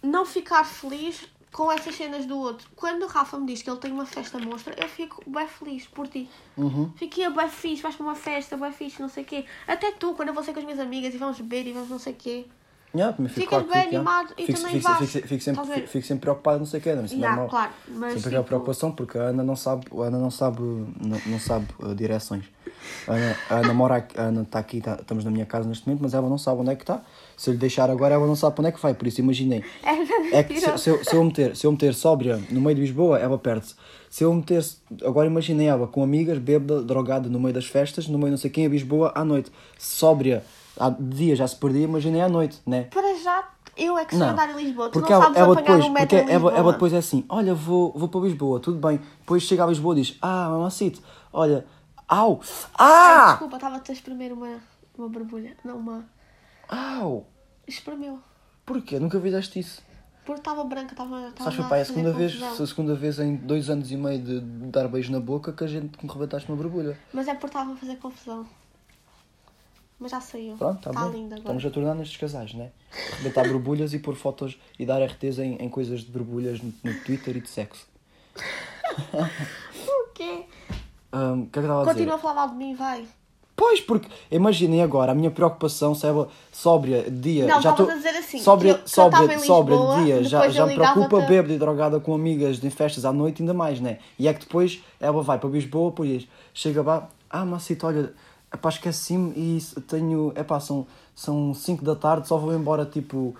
não ficar feliz com essas cenas do outro. Quando o Rafa me diz que ele tem uma festa monstra, eu fico bem feliz por ti. Uhum. Fiquei bem fixe, vais para uma festa, bem fixe, não sei o quê. Até tu, quando eu vou ser com as minhas amigas e vamos beber e vamos não sei o quê. Yeah, também fico, Ficas bem fico, yeah. animado e fico, também fico, vais. fico, fico, sempre, fico, fico sempre preocupado, não sei o que, isso é Yeah, normal. claro, mas sempre aquela tipo- preocupação, porque a Ana não sabe, Ana não sabe, não, não sabe uh, direções. A Ana, a Ana mora aqui, a Ana está aqui, tá- estamos na minha casa neste momento, mas ela não sabe onde é que está. Se eu lhe deixar agora, ela não sabe para onde é que vai, por isso imaginei. É, É que se, se eu, se, eu meter, se eu meter sóbria no meio de Lisboa, ela perde-se. Se eu meter, agora imaginei ela com amigas, bêbada, drogada no meio das festas, no meio não sei quem, a Lisboa à noite. Sóbria, de dia já se perdia, imaginei à noite, né? Para já, eu é que Não, andar em Lisboa. Tu porque não ela, sabes ela apanhar depois, um metro porque ela, ela depois é assim, olha, vou, vou para Lisboa, tudo bem. Depois chega a Lisboa e diz, ah, mamacito, olha, Au! Ai, Ah! desculpa, estava-te a espremer uma, uma borbulha. Não, uma. Au! Espremeu. Porquê? Nunca fizeste isso? Porque estava branca, estava. Sabes, papai, é a segunda vez, a segunda vez em dois anos e meio de dar beijo na boca que a gente me rebentaste uma borbulha. Mas é porque estava a fazer confusão. Mas já saiu. Pronto, está Está bem. lindo agora. Estamos a tornar nestes casais, né? Rebentar borbulhas e pôr fotos e dar RTs em, em coisas de borbulhas no, no Twitter e de sexo. O quê? O que é que estava a dizer? Continua a falar mal de mim, vai. Pois, porque imaginem agora, a minha preocupação, sabe, sóbria, dia, Não, já tô- a dizer assim, sóbria, que sóbria, em sóbria Lisboa, de dia, já, já me preocupa ligava-te- bêbada e drogada com amigas em festas à noite ainda mais, né? E é que depois ela vai para Lisboa, depois chega lá, ah, Macito, olha, epá, esqueci-me e tenho, epá, são, são 5 da tarde, só vou embora tipo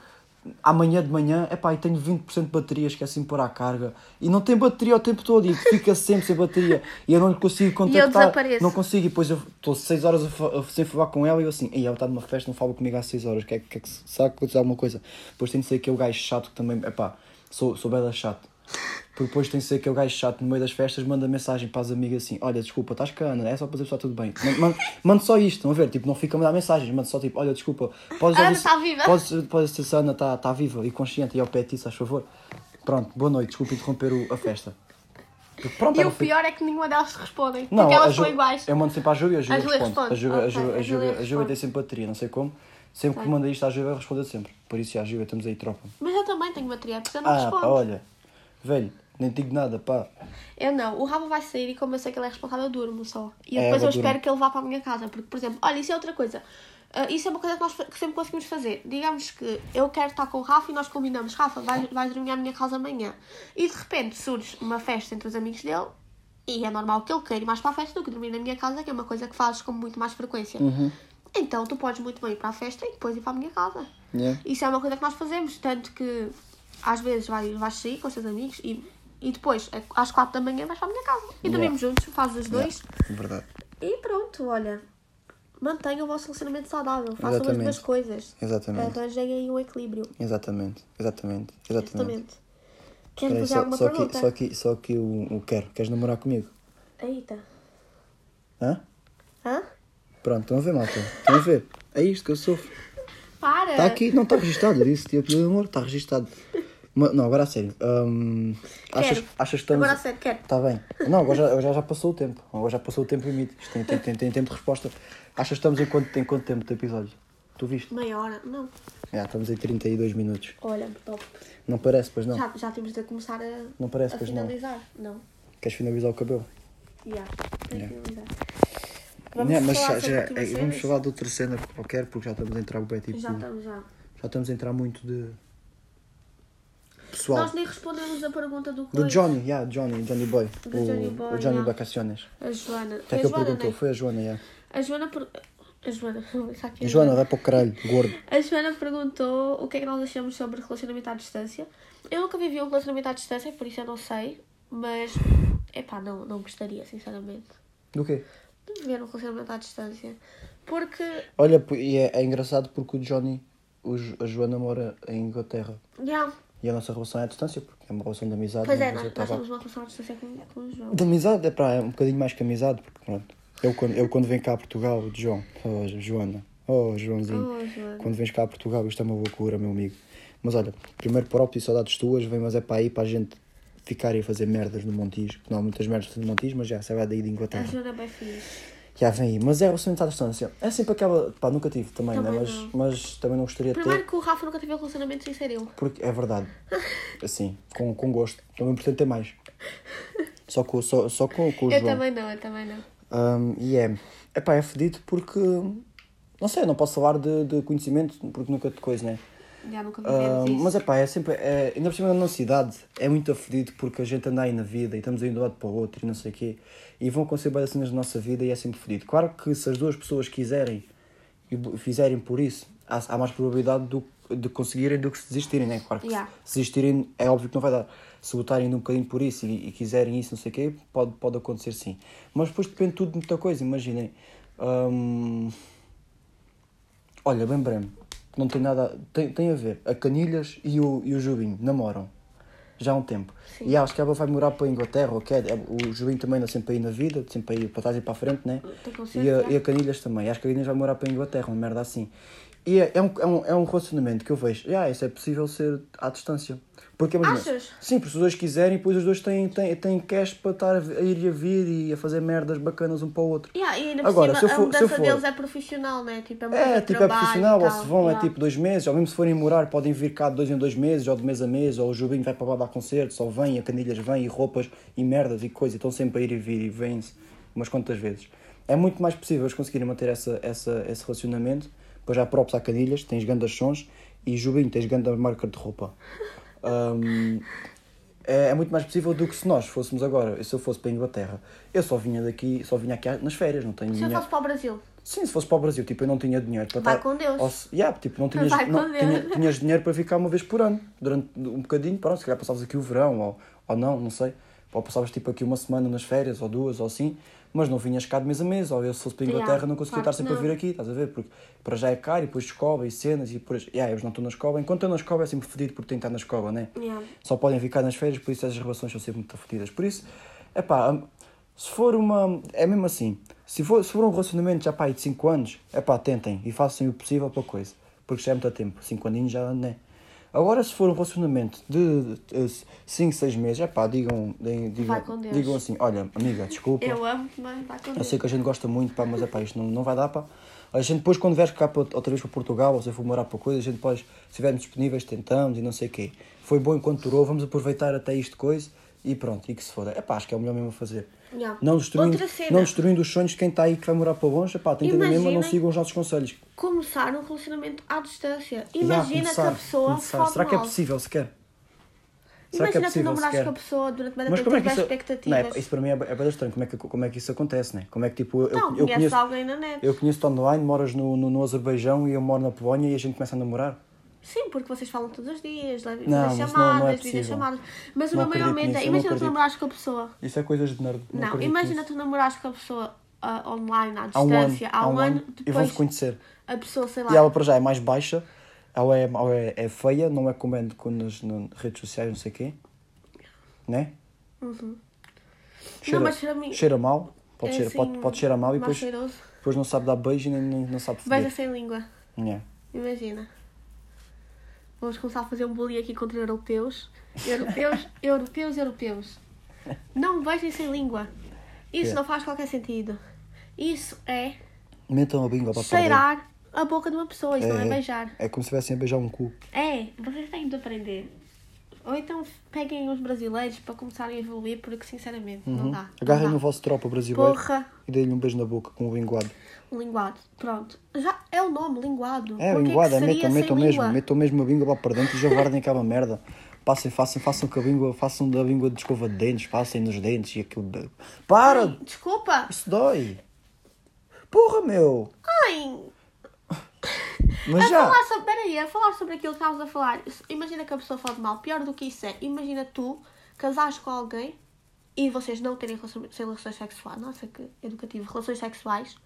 amanhã de manhã, epá, e tenho 20% de bateria, esqueci-me pôr à carga. E não tem bateria o tempo todo e fica sempre sem bateria. E eu não lhe consigo contactar. Não consigo. E depois eu estou 6 horas a, a, sem falar com ela e eu assim, e ela está numa festa, não fala comigo há 6 horas. Quer, quer que se- sabe que acontecer alguma coisa? Depois tem de ser aquele gajo chato que também, epá, sou, sou bela chato. Porque depois tem de ser aquele gajo chato no meio das festas, manda mensagem para as amigas assim: Olha, desculpa, estás cana, é só para dizer que está tudo bem. Man- man- Manda só isto, estão a ver? Tipo, não fica a mandar mensagens, manda só tipo: Olha, desculpa, podes Ana está viva. Podes, podes dizer se a Ana está tá viva e consciente e ao pé de ti, se faz favor. Pronto, boa noite, desculpa interromper o- a festa. Pronto, E o fica- pior é que nenhuma delas se respondem. não, porque elas são iguais. Eu mando sempre à Júlia, a Júlia responde. A responde. A Júlia, a a Júlia, Júlia a Júlia tem sempre bateria, não sei como. Sempre que manda isto à Júlia, responde sempre. Por isso, a Júlia, estamos aí, tropa. Mas eu também tenho bateria, porque eu não Ah, respondo. pá, olha, velho, nem digo nada, pá. Eu não, o Rafa vai sair e como eu sei que ele é responsável, eu durmo só. E É, depois eu durma. espero que ele vá para a minha casa. Porque, por exemplo, olha, isso é outra coisa. Ah, isso é uma coisa que nós que sempre conseguimos fazer. Digamos que eu quero estar com o Rafa e nós combinamos, Rafa, vais, vais dormir à minha casa amanhã. E de repente surge uma festa entre os amigos dele e é normal que ele queira ir mais para a festa do que dormir na minha casa, que é uma coisa que fazes com muito mais frequência. Uhum. Então tu podes muito bem ir para a festa e depois ir para a minha casa. Yeah. Isso é uma coisa que nós fazemos, tanto que às vezes vais, vais sair com os teus amigos e, e depois, é, às quatro da manhã, vais para a minha casa. E Yeah. dormimos juntos, fazes os dois. Verdade. E pronto, olha. Mantenham o vosso relacionamento saudável. Façam as Exatamente. duas coisas. Exatamente. Arranjem aí um equilíbrio. Exatamente, exatamente, exatamente. Exatamente. Peraí, fazer só, alguma só, pergunta? aqui, só, aqui, só aqui o, o quero. Queres namorar comigo? Eita. Hã? Hã? Pronto, estão a ver, malta? Estão a ver? É isto que eu sofro. Para! Está aqui, não está registado. Eu disse, tipo, de amor, está registado. Não, agora a sério. hum, achas, Quero. achas que estamos. Agora a sério, quero. Está bem. Não, agora já, agora já passou o tempo. Agora já passou o tempo limite. Isto tem, tem, tem, tem tempo de resposta. Achas que estamos em quanto, em quanto tempo de episódio? Tu viste? Meia hora. Não. Já, estamos em 32 minutos. Olha, top. Não parece, pois não? Já, já temos de começar a, Não parece, a pois não. finalizar. Não. Queres finalizar o cabelo? Já. Yeah. finalizar. Não, mas falar já, já- vamos falar de outra cena qualquer, porque já estamos a entrar bem, tipo, Já estamos já. já estamos a entrar muito de pessoal. Nós nem respondemos a pergunta do Do coisa. Johnny, yeah, Johnny, Johnny Boy. Do o, Johnny Boy, o Johnny yeah. Vacaciones. A Joana. O que é Joana, perguntou? né? Foi a Joana, yeah. A Joana. Per... A Joana. A Joana, vai para o caralho, gordo. A Joana perguntou o que é que nós achamos sobre relacionamento à distância. Eu nunca vivi um relacionamento à distância, por isso eu não sei. Mas, epá, não, não gostaria, sinceramente, Do quê? de viver um relacionamento à distância. Porque, Olha, e é, é engraçado porque o Johnny, o a Joana mora em Inglaterra. já, E a nossa relação é à distância, porque é uma relação de amizade. pois uma é, nós, nós temos uma relação à distância com, com o João. De amizade, é para é um bocadinho mais que amizade, porque pronto. Eu quando, eu quando venho cá a Portugal, o João, oh Joana, oh Joãozinho, Oh, Joana. quando vens cá a Portugal, isto é uma loucura, meu amigo. Mas olha, primeiro próprio e saudades tuas, vem, mas é para aí para a gente ficar e fazer merdas no Montijo. Não há muitas merdas no Montijo, mas já, sai daí de A Inglaterra. Joana é bem fixe. Já vem aí. Mas é relacionamento à distância. É sempre aquela. Pá, nunca tive também, Também né? mas, não. mas também não gostaria de ter. Primeiro que o Rafa nunca teve um relacionamento sem ser eu. Porque é verdade. Assim, com, com gosto. Também importante ter mais. Só com, só, só com, com o Eu João. também não, eu também não. Um, e é. Epá, é fedido porque. Não sei, não posso falar de, de conhecimento porque nunca te coisa, né? Já nunca Um, vivemos isso. mas epá, é sempre. É, ainda por cima na nossa cidade é muito afedido porque a gente anda aí na vida e estamos aí de um lado para o outro e não sei o quê. E vão acontecer várias cenas na nossa vida e é sempre fedido. Claro que se as duas pessoas quiserem e fizerem por isso, há, há mais probabilidade do, de conseguirem do que se desistirem, né? Claro que Yeah. se desistirem é óbvio que não vai dar. Se lutarem um bocadinho por isso e, e quiserem isso, não sei o quê, pode, pode acontecer sim. Mas depois depende tudo de muita coisa, imaginem. Hum, olha, lembrei-me, não tem nada. Tem, tem a ver. A Canilhas e o, e o Jubinho namoram. já há um tempo. Sim. E acho que ela vai morar para a Inglaterra, ou quer. O Julinho também anda sempre aí na vida, sempre aí para trás e para a frente, né? E a, e a Canilhas também. Acho que a Canilhas vai morar para a Inglaterra, uma merda assim. E é, é, um, é, um, é um relacionamento que eu vejo. Já, isso é possível ser à distância. Porque imagina, Achas? Sim, porque se os dois quiserem, depois os dois têm, têm, têm cash para estar a ir e a vir e a fazer merdas bacanas um para o outro. Yeah, e Agora, cima, se eu a for- se eu mudança for- deles é profissional, né? Tipo, é, É, tipo, é profissional, e ou tal. se vão, é tipo dois meses, ou mesmo se forem morar, podem vir cá de dois em dois meses, ou de mês a mês, ou o Jubinho vai para lá dar concertos, ou vem, a Canilhas vem, e roupas, e merdas, e coisas, e estão sempre a ir e vir, e vêm-se umas quantas vezes. É muito mais possível eles conseguirem manter essa, essa, esse relacionamento, depois já próprios à Canilhas, tens grandes sons, e Jubinho, tens grande marca de roupa. Hum, é, é muito mais possível do que se nós fôssemos agora, se eu fosse para a Inglaterra. Eu só vinha daqui, só vinha aqui nas férias, não tenho Se eu dinheiro. fosse para o Brasil, Sim, se fosse para o Brasil, tipo, eu não tinha dinheiro para Vai estar- com Deus. Ou yeah, tipo, não tinhas, Vai não, tinha- tinhas dinheiro para ficar uma vez por ano, durante um bocadinho, pronto, se calhar passavas aqui o verão, ou, ou não, não sei. Ou passavas tipo aqui uma semana nas férias, ou duas, ou assim, mas não vinhas cá de mês a mês, ou eu se fosse para a Inglaterra Yeah, não conseguia claro estar sempre que a vir não. aqui, estás a ver? Porque para já é caro, e depois escova e cenas, e depois, yeah, eles não estão na escova. Enquanto eu na escova é sempre tem que estar na escova, né? yeah. só podem ficar nas férias, por isso essas relações são sempre muito fodidas. Por isso, é pá, se for uma. É mesmo assim, se for, se for um relacionamento já pá, de 5 anos, é pá, tentem e façam o possível para a coisa, porque já é muito tempo, 5 aninhos já não é. Agora, se for um relacionamento de 5, 6 meses, é pá, digam, digam, digam assim: olha, amiga, desculpa. Eu amo, mas vai com Eu Deus. sei que a gente gosta muito, pá, mas é pá, isto não, não vai dar, pá. A gente depois, quando vieres cá outra vez para Portugal, ou se for morar para coisa, a gente depois, se estivermos disponíveis, tentamos e não sei o quê. Foi bom enquanto durou, vamos aproveitar até isto coisa e pronto, e que se foda. É pá, acho que é o melhor mesmo a fazer. Yeah. Não destruindo, não destruindo os sonhos de quem está aí que vai morar para longe, é pá, tentem na mesma, não sigam os nossos conselhos. Começar um relacionamento à distância. Imagina começar, que a pessoa começar. Será que é mal. possível sequer? Será que é Imagina tu possível namorares sequer? com a pessoa durante Mas tempo como é que isso... Não, expectativas. é, isso para mim é, é bem estranho. Como é, que, como é que isso acontece, né? Como é que tipo, eu, Não, eu conheço... alguém na net. Eu conheço-te online, moras no, no, no Azerbaijão e eu moro na Polónia e a gente começa a namorar. Sim, porque vocês falam todos os dias, levam Não, chamadas, não- não é videochamadas. Mas o Não meu maior medo é, não imagina tu namorares com a pessoa. Isso é coisas de nerd. Não, acredito imagina nisso. tu namorares com a pessoa ah, online, à Há um ano, distância, há um ano, e depois vão-se conhecer. a pessoa, sei lá, E ela para já é mais baixa, ela é, ela é, é feia, não é como é com nas, nas redes sociais, não sei o quê. Né? Cheira, Uhum. mas mim- cheira mal, pode, é cheirar, pode, assim, pode cheirar mal e depois, cheiroso. depois não sabe dar beijo e nem, nem não sabe Beija foder. sem língua, Yeah. imagina. Vamos começar a fazer um bullying aqui contra europeus. Europeus, europeus, europeus. Não beijem sem língua. Isso É. não faz qualquer sentido. Isso é Metam a língua para perder. cheirar a boca de uma pessoa, isso não é É. beijar. É como se estivessem a beijar um cu. É, vocês têm de aprender. Ou então peguem os brasileiros para começarem a evoluir, porque sinceramente não dá. não Uhum. Agarrem dá. no vosso tropa brasileiro Porra, e deem-lhe um beijo na boca com o linguado. Linguado. Pronto. Já é o nome, linguado. É, Porquê linguada, que metam, metam mesmo, língua? metam mesmo a língua lá para dentro e já guardem aquela merda. Passem, façam, façam com a língua, façam da língua de escova de dentes, passem nos dentes e aquilo. de- Para! Ai, desculpa. Isso dói! Porra, meu! Ai, Mas a já! falar sobre, peraí, a falar sobre aquilo que estavas a falar. Imagina que a pessoa fala de mal. Pior do que isso é, imagina tu casares com alguém e vocês não terem relações, relações sexuais. Nossa, que educativo. Relações sexuais.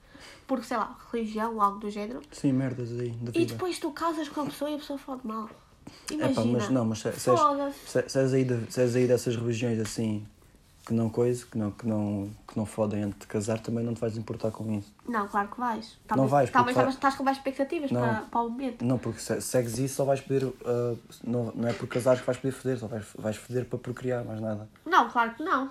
Porque, sei lá, religião ou algo do género. Sim, merdas aí E depois tu casas com a pessoa e a pessoa fala de mal. Imagina. pá, mas não, mas se, se, se, se és aí de- se és aí dessas religiões assim que não coisa, que não, que não, que não fodem antes de casar, também não te vais importar com isso. Não, claro que vais. Não Talvez, vais, Talvez estás com mais expectativas Não. para, para o momento. Não, porque se segues isso só vais poder. ah, não, não é por casares que vais poder foder, só vais, vais foder para procriar, mais nada. Não, claro que não.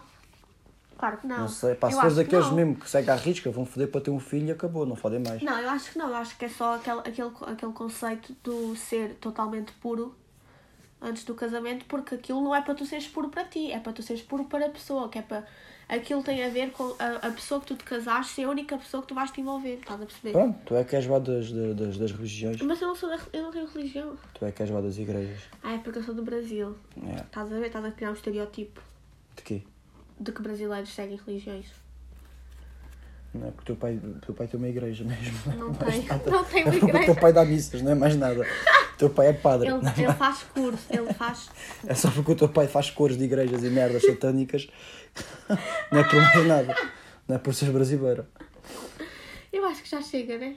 Claro que não. Não sei, pá, se fores daqueles mesmo que segue à risca, vão foder para ter um filho e acabou, não fodem mais. Não, eu acho que não. Eu acho que é só aquele, aquele, aquele conceito do ser totalmente puro antes do casamento, porque aquilo não é para tu seres puro para ti, é para tu seres puro para a pessoa, que é para. Aquilo tem a ver com a, a pessoa que tu te casaste ser a única pessoa que tu vais te envolver, estás a perceber? Pronto, tu é que és vá das, das, das religiões, Mas eu não, sou da, eu não tenho religião. tu é que és vá das igrejas. Ah, é porque eu sou do Brasil. É. Estás a ver? Estás a criar um estereótipo De quê? De que brasileiros seguem religiões. Não é porque o teu pai, teu pai tem uma igreja mesmo. Não Mais tem. nada. Não tem É uma porque o teu igreja. pai dá missas, não é mais nada. O teu pai é padre. Ele, é ele faz curso, ele faz. É só porque o teu pai faz cores de igrejas e merdas satânicas. Não é por mais nada. Não é por seres brasileiro. Eu acho que já chega, né?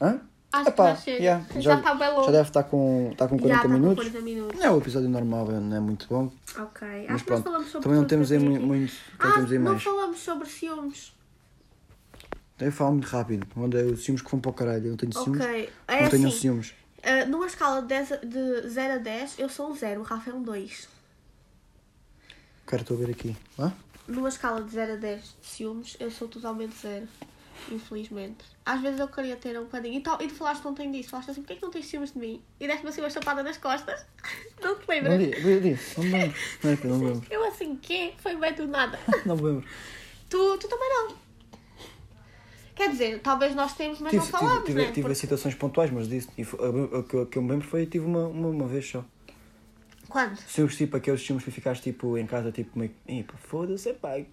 Hã? Acho Epá, que já yeah, já está bem longo. já deve estar com, está com 40 Já com minutos. 40 minutos. Não é o episódio normal, não é muito bom. Ok. Mas Acho que nós pronto, falamos sobre também não temos aí tenho muito. Não Ah, temos aí não mais. falamos sobre ciúmes. Eu falo muito rápido. Onde é os ciúmes que vão para o caralho. Eu não tenho ciúmes. Ok. É não tenho assim. ciúmes. ah, numa escala de, 10 a- de 0 a 10, eu sou um 0. O Rafa é um 2. Quero estou a ver aqui. Hã? Numa escala de 0 a 10 de ciúmes, eu sou totalmente 0. Infelizmente. Às vezes eu queria ter um bocadinho. E, tal, e tu falaste ontem disso. Falaste assim, porquê que não tens ciúmes de mim? E deste-me assim uma chapada nas costas. Não te Não lembras? eu disse. Não me lembro. Não é que não me lembro. Eu assim, quê? Foi bem do nada. Não me lembro. Tu, tu também não. Quer dizer, talvez nós temos, mas Tive, não falamos, tive, né? tive, tive Porque- situações pontuais, mas disse. E foi- eu- que eu me lembro foi tive uma, uma, uma vez só. Quando? Ciúmes tipo aqueles ciúmes que ficaste tipo em casa, tipo meio. Epa, foda-se, pai.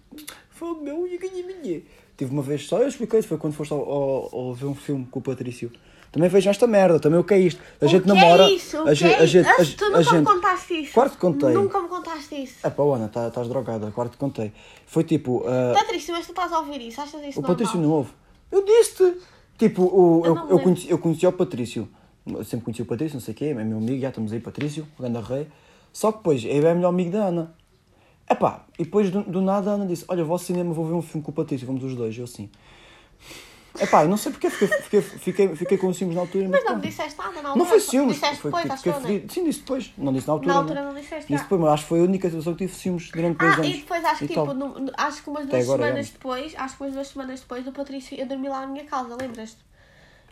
Fogo meu, e ganhei minha. Tive uma vez só, eu expliquei, foi quando foste ao, ao, ao ver um filme com o Patrício. Também vejo esta merda, também o que é isto? A gente o que namora. É isso? O a que gente, é a gente, a, Ah, gente- tu a nunca me gente. contaste isso. Que contei. Nunca me contaste isso. É pá, Ana, tá- estás drogada, claro que te contei. Foi tipo. ah, Patrício, mas tu estás a ouvir isso? Achas isso o normal? Patrício não ouve. Eu disse-te. Tipo, o, Eu eu, me eu, conheci, eu conheci o Patrício. Eu sempre conheci o Patrício, não sei o quê, é meu amigo, já estamos aí, Patrício, o grande rei. Só que depois, ele é melhor amigo da Ana. Epá, e depois do, do nada a Ana disse: Olha, vou ao cinema, vou ver um filme com o Patrício, vamos os dois. Eu assim. Epá, eu não sei porque fiquei, fiquei, fiquei, fiquei com ciúmes na altura. Mas não pronto. me disseste nada na altura. Não foi ciúmes. Disseste Foi, depois, tipo, fiquei eu, né? fedido. Sim, disse depois. Não disse na altura. Na altura né? não disseste, Disse depois, mas acho que foi a única situação que tive ciúmes durante dois Ah, anos. e depois acho que tipo, no- no- acho que umas Até duas agora, semanas é. depois, acho que umas duas semanas depois, o Patrício ia dormir lá à minha casa, lembras-te?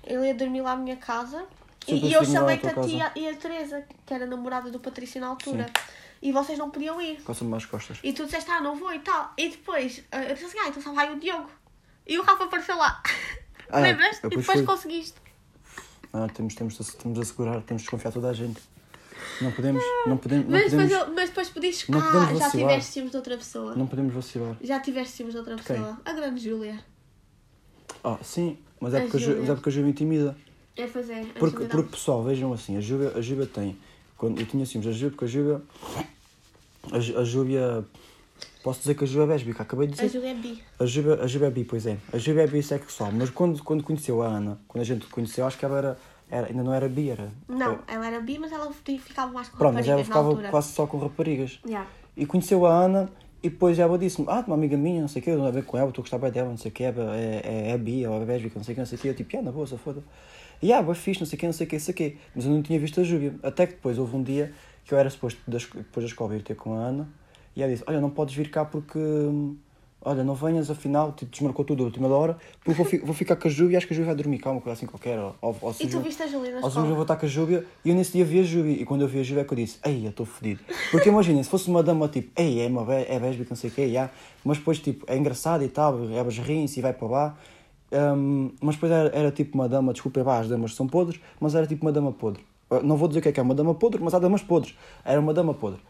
Ele ia dormir lá à minha casa Sim, e, depois e eu chamei-te à a tua ti e a- Teresa, que era namorada do Patrício na altura. E vocês não podiam ir. Coça-me as costas. E tu disseste, ah, não vou e tal. E depois, ah, eu disse assim, ah, então só vai o Diogo. E o Rafa apareceu lá. Ah, Lembras? eu E depois depois fui. conseguiste. Ah, temos, temos, de, temos de assegurar, temos de desconfiar toda a gente. Não podemos, não podemos, não Mas depois, podemos, eu- mas depois podias. ah, já tiveste ciúmes de outra pessoa. não podemos vacilar. Já tiveste ciúmes de outra Quem? pessoa. A grande Júlia. Ah, sim, mas é A porque Júlia. mas é porque a Ju me intimida. É, pois é. a Porque, porque pessoal, vejam assim, a Júlia, a Júlia tem. Quando eu tinha ciúmes, a Júlia, porque a Júlia. A, a Júlia. Posso dizer que a Júlia é lésbica, acabei de A dizer. Júlia é bi. A Júlia, a Júlia é bi, pois é. A Júlia é bissexual, mas quando, quando conheceu a Ana, quando a gente conheceu, acho que ela era. era ainda não era bi, era. Não, ela era bi, mas ela ficava mais com Pronto, mas ela raparigas na ficava quase só com raparigas. Yeah. E conheceu a Ana e depois ela disse-me, ah, uma amiga minha, não sei o quê, eu não a ver com ela, estou a gostar bem dela, não sei o quê, é, é, é bi, ou é lésbica, não sei o quê, não sei o quê. Eu tipo, ah, na boa, só foda. E ah, boa fixe, não sei o quê, não sei o quê, não sei o quê. Mas eu não tinha visto a Júlia. Até que depois houve um dia que eu era suposto, depois da escola, ir ter com a Ana e ela disse, olha, não podes vir cá porque... Olha, não venhas, afinal, tipo, desmarcou tudo a última hora, porque vou, fi- vou ficar com a Júlia e acho que a Júlia vai dormir cá, uma coisa assim qualquer. Ou, ou, ou E tu viste a Júlia na ou seja, eu vou estar com a Júlia e eu nesse dia vi a Júlia. E quando eu vi a Júlia é que eu disse, ei, eu estou fodido. Porque imaginem, se fosse uma dama tipo, ei, é, uma, é lésbica, não sei o quê, já. mas depois tipo, é engraçado e tal, elas riem-se e vai para lá. Hum, mas depois era, era tipo uma dama, desculpa, vá, as damas são podres, mas era tipo uma dama podre. Não vou dizer o que é que é uma dama podre, mas há damas podres. Era uma dama podre.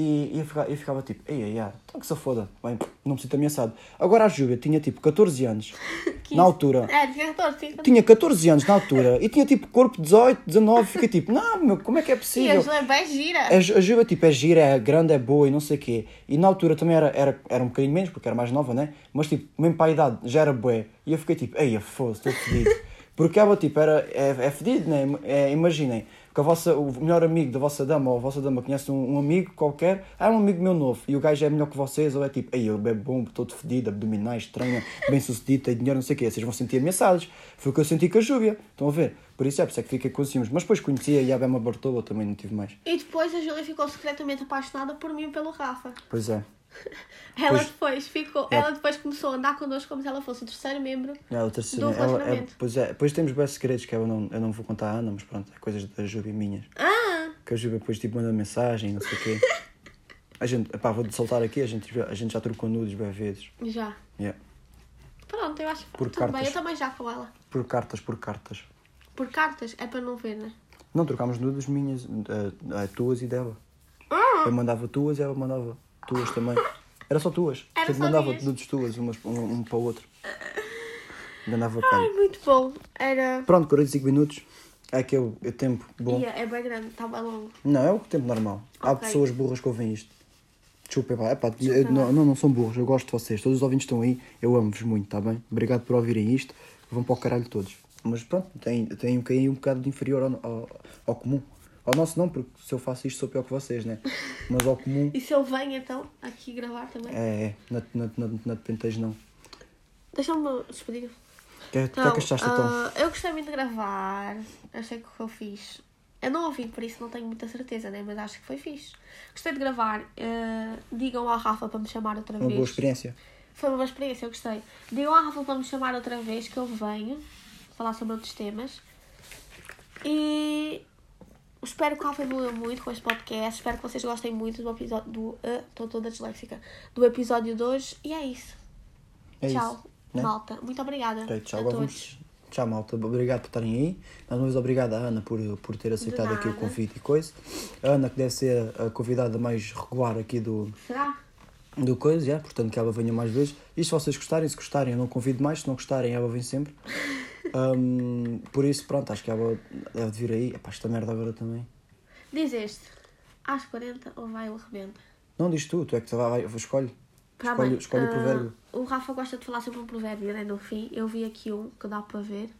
E, e eu, ficava, eu ficava tipo, ei, ei, ei, então que se foda, bem, não me sinto ameaçado. Agora a Júlia tinha tipo 14 anos, na altura. É, tinha 14, tinha 14. Tinha 14 anos na altura e tinha tipo corpo 18, 19. Fiquei tipo, não, meu, como é que é E a possível? Júlia é gira. A Ju- a Juba tipo, é gira, é grande, é boa e não sei o quê. E na altura também era, era, era um bocadinho menos, porque era mais nova, né? Mas tipo, mesmo para a idade já era bué. E eu fiquei tipo, ei, foda-se, estou fedido. Porque ela tipo, era, é, é fedido, né? É, imaginem, que a vossa, o melhor amigo da vossa dama ou a vossa dama conhece um, um amigo qualquer, ah, é um amigo meu novo, e o gajo é melhor que vocês, ou é tipo, ei, eu bebo bom, todo fedido, abdominais, estranha, bem sucedido, tem dinheiro, não sei o quê. Vocês vão sentir ameaçados. Foi o que eu senti com a Júlia. Estão a ver? Por isso é, por isso é que fiquei com ciúmes. Mas depois conhecia e a Bema Bartola também não tive mais. E depois a Júlia ficou secretamente apaixonada por mim e pelo Rafa. Pois é. Ela Pois- depois ficou, É. ela depois começou a andar connosco como se ela fosse o terceiro membro. É, outra cena. Do é, relacionamento. pois é, depois temos bem segredos que eu não, eu não vou contar à Ana, mas pronto, é coisas da Júlia minhas. Ah! Que a Júlia depois tipo manda mensagem, não sei o quê. A gente, epá, vou soltar aqui, a gente, a gente já trocou nudes bem vezes. Já. Yeah. Pronto, eu acho que Por tudo cartas. bem. Eu também já com ela. Por cartas, por cartas. Por cartas é para não ver, né? Não, trocámos nudes minhas, eh, tuas e dela. Ah! Eu mandava tuas e ela mandava tuas também. Era só tuas. Era Portanto, só mandava nudes tuas, umas, um, um para o outro. Enganava Ai, cara. muito bom. Era. Pronto, 45 minutos. É aquele é tempo bom. Ia, é bem grande, estava longo. Não, é o tempo normal. Há Ok. pessoas burras que ouvem isto. Desculpa, pá. Epá, Desculpa eu- não, não, não são burros, eu gosto de vocês. Todos os ouvintes estão aí, eu amo-vos muito, tá bem? Obrigado por ouvirem isto. Vão para o caralho todos. Mas pronto, tem, tem um bocadinho um bocado inferior ao, ao, ao comum. Ao nosso não, porque se eu faço isto sou pior que vocês, né? Mas ao comum. E se eu venho então aqui gravar também? É, é. Na, na, de pentejo não. Deixa-me despedir. O que, é- que é Não, que achaste então? ah, eu gostei muito de gravar. Achei que o que eu fiz. Eu não ouvi, por isso não tenho muita certeza, né? Mas acho que foi fixe. Gostei de gravar. ah, digam à Rafa para me chamar outra Uma vez. boa experiência. Foi uma boa experiência, eu gostei. Digam à Rafa para me chamar outra vez que eu venho falar sobre outros temas. E espero que o Rafa evolua muito com este podcast. Espero que vocês gostem muito do episódio do. ah, Estou toda disléxica. Do episódio de hoje. E é isso. É tchau, isso. né? malta. Muito obrigada. Ok, tchau, a todos. vamos. Tchau, malta. Obrigado por estarem aí. Mais uma vez, obrigado à Ana por, por ter aceitado aqui o convite e coisa. A Ana, que deve ser a convidada mais regular aqui do, Será? do coisa, já, portanto que ela venha mais vezes. E se vocês gostarem, se gostarem, eu não convido mais. Se não gostarem, ela vem sempre. Ahm, por isso, pronto, acho que ela deve vir aí. Epá, esta merda agora também. Diz este. Às 40 ou vai o rebenta? Não diz tu, tu é que vai, vai, escolhe. Tá escolhe bem. escolhe o Ah, provérbio. O Rafa gosta de falar sempre um provérbio, né? No fim. Eu vi aqui um que dá para ver.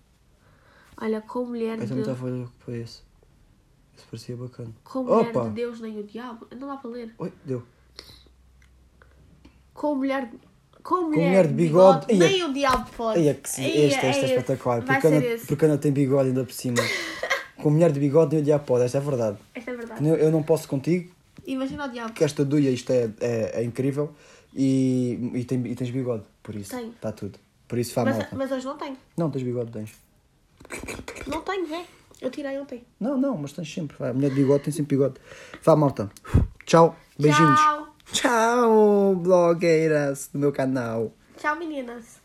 Olha, com mulher Eu de... também estava a ver para esse. Esse parecia bacana. Com mulher Opa! de Deus nem o diabo. Não dá para ler. Oi, deu. Com mulher... Com mulher, mulher de bigode. Eia. Nem o diabo pode. É que Eia, este, este é espetacular. Porque Ana, porque Ana tem bigode ainda por cima. Com mulher de bigode nem olhar pode, esta é verdade. Esta é verdade. Eu, eu não posso contigo, Imagina o diabo. porque esta duia isto é, é, é incrível e, e, tem, e tens bigode, por isso. Tenho. Está tudo. Por isso faz Mas, malta. mas hoje não tenho. Não, tens bigode, tens. Não tenho, vê. Eu tirei ontem. Não, não, mas tens sempre. Vai, a mulher de bigode tem sempre bigode. Vá, malta. Tchau. Beijinhos. Tchau. Tchau, blogueiras do meu canal. Tchau, meninas.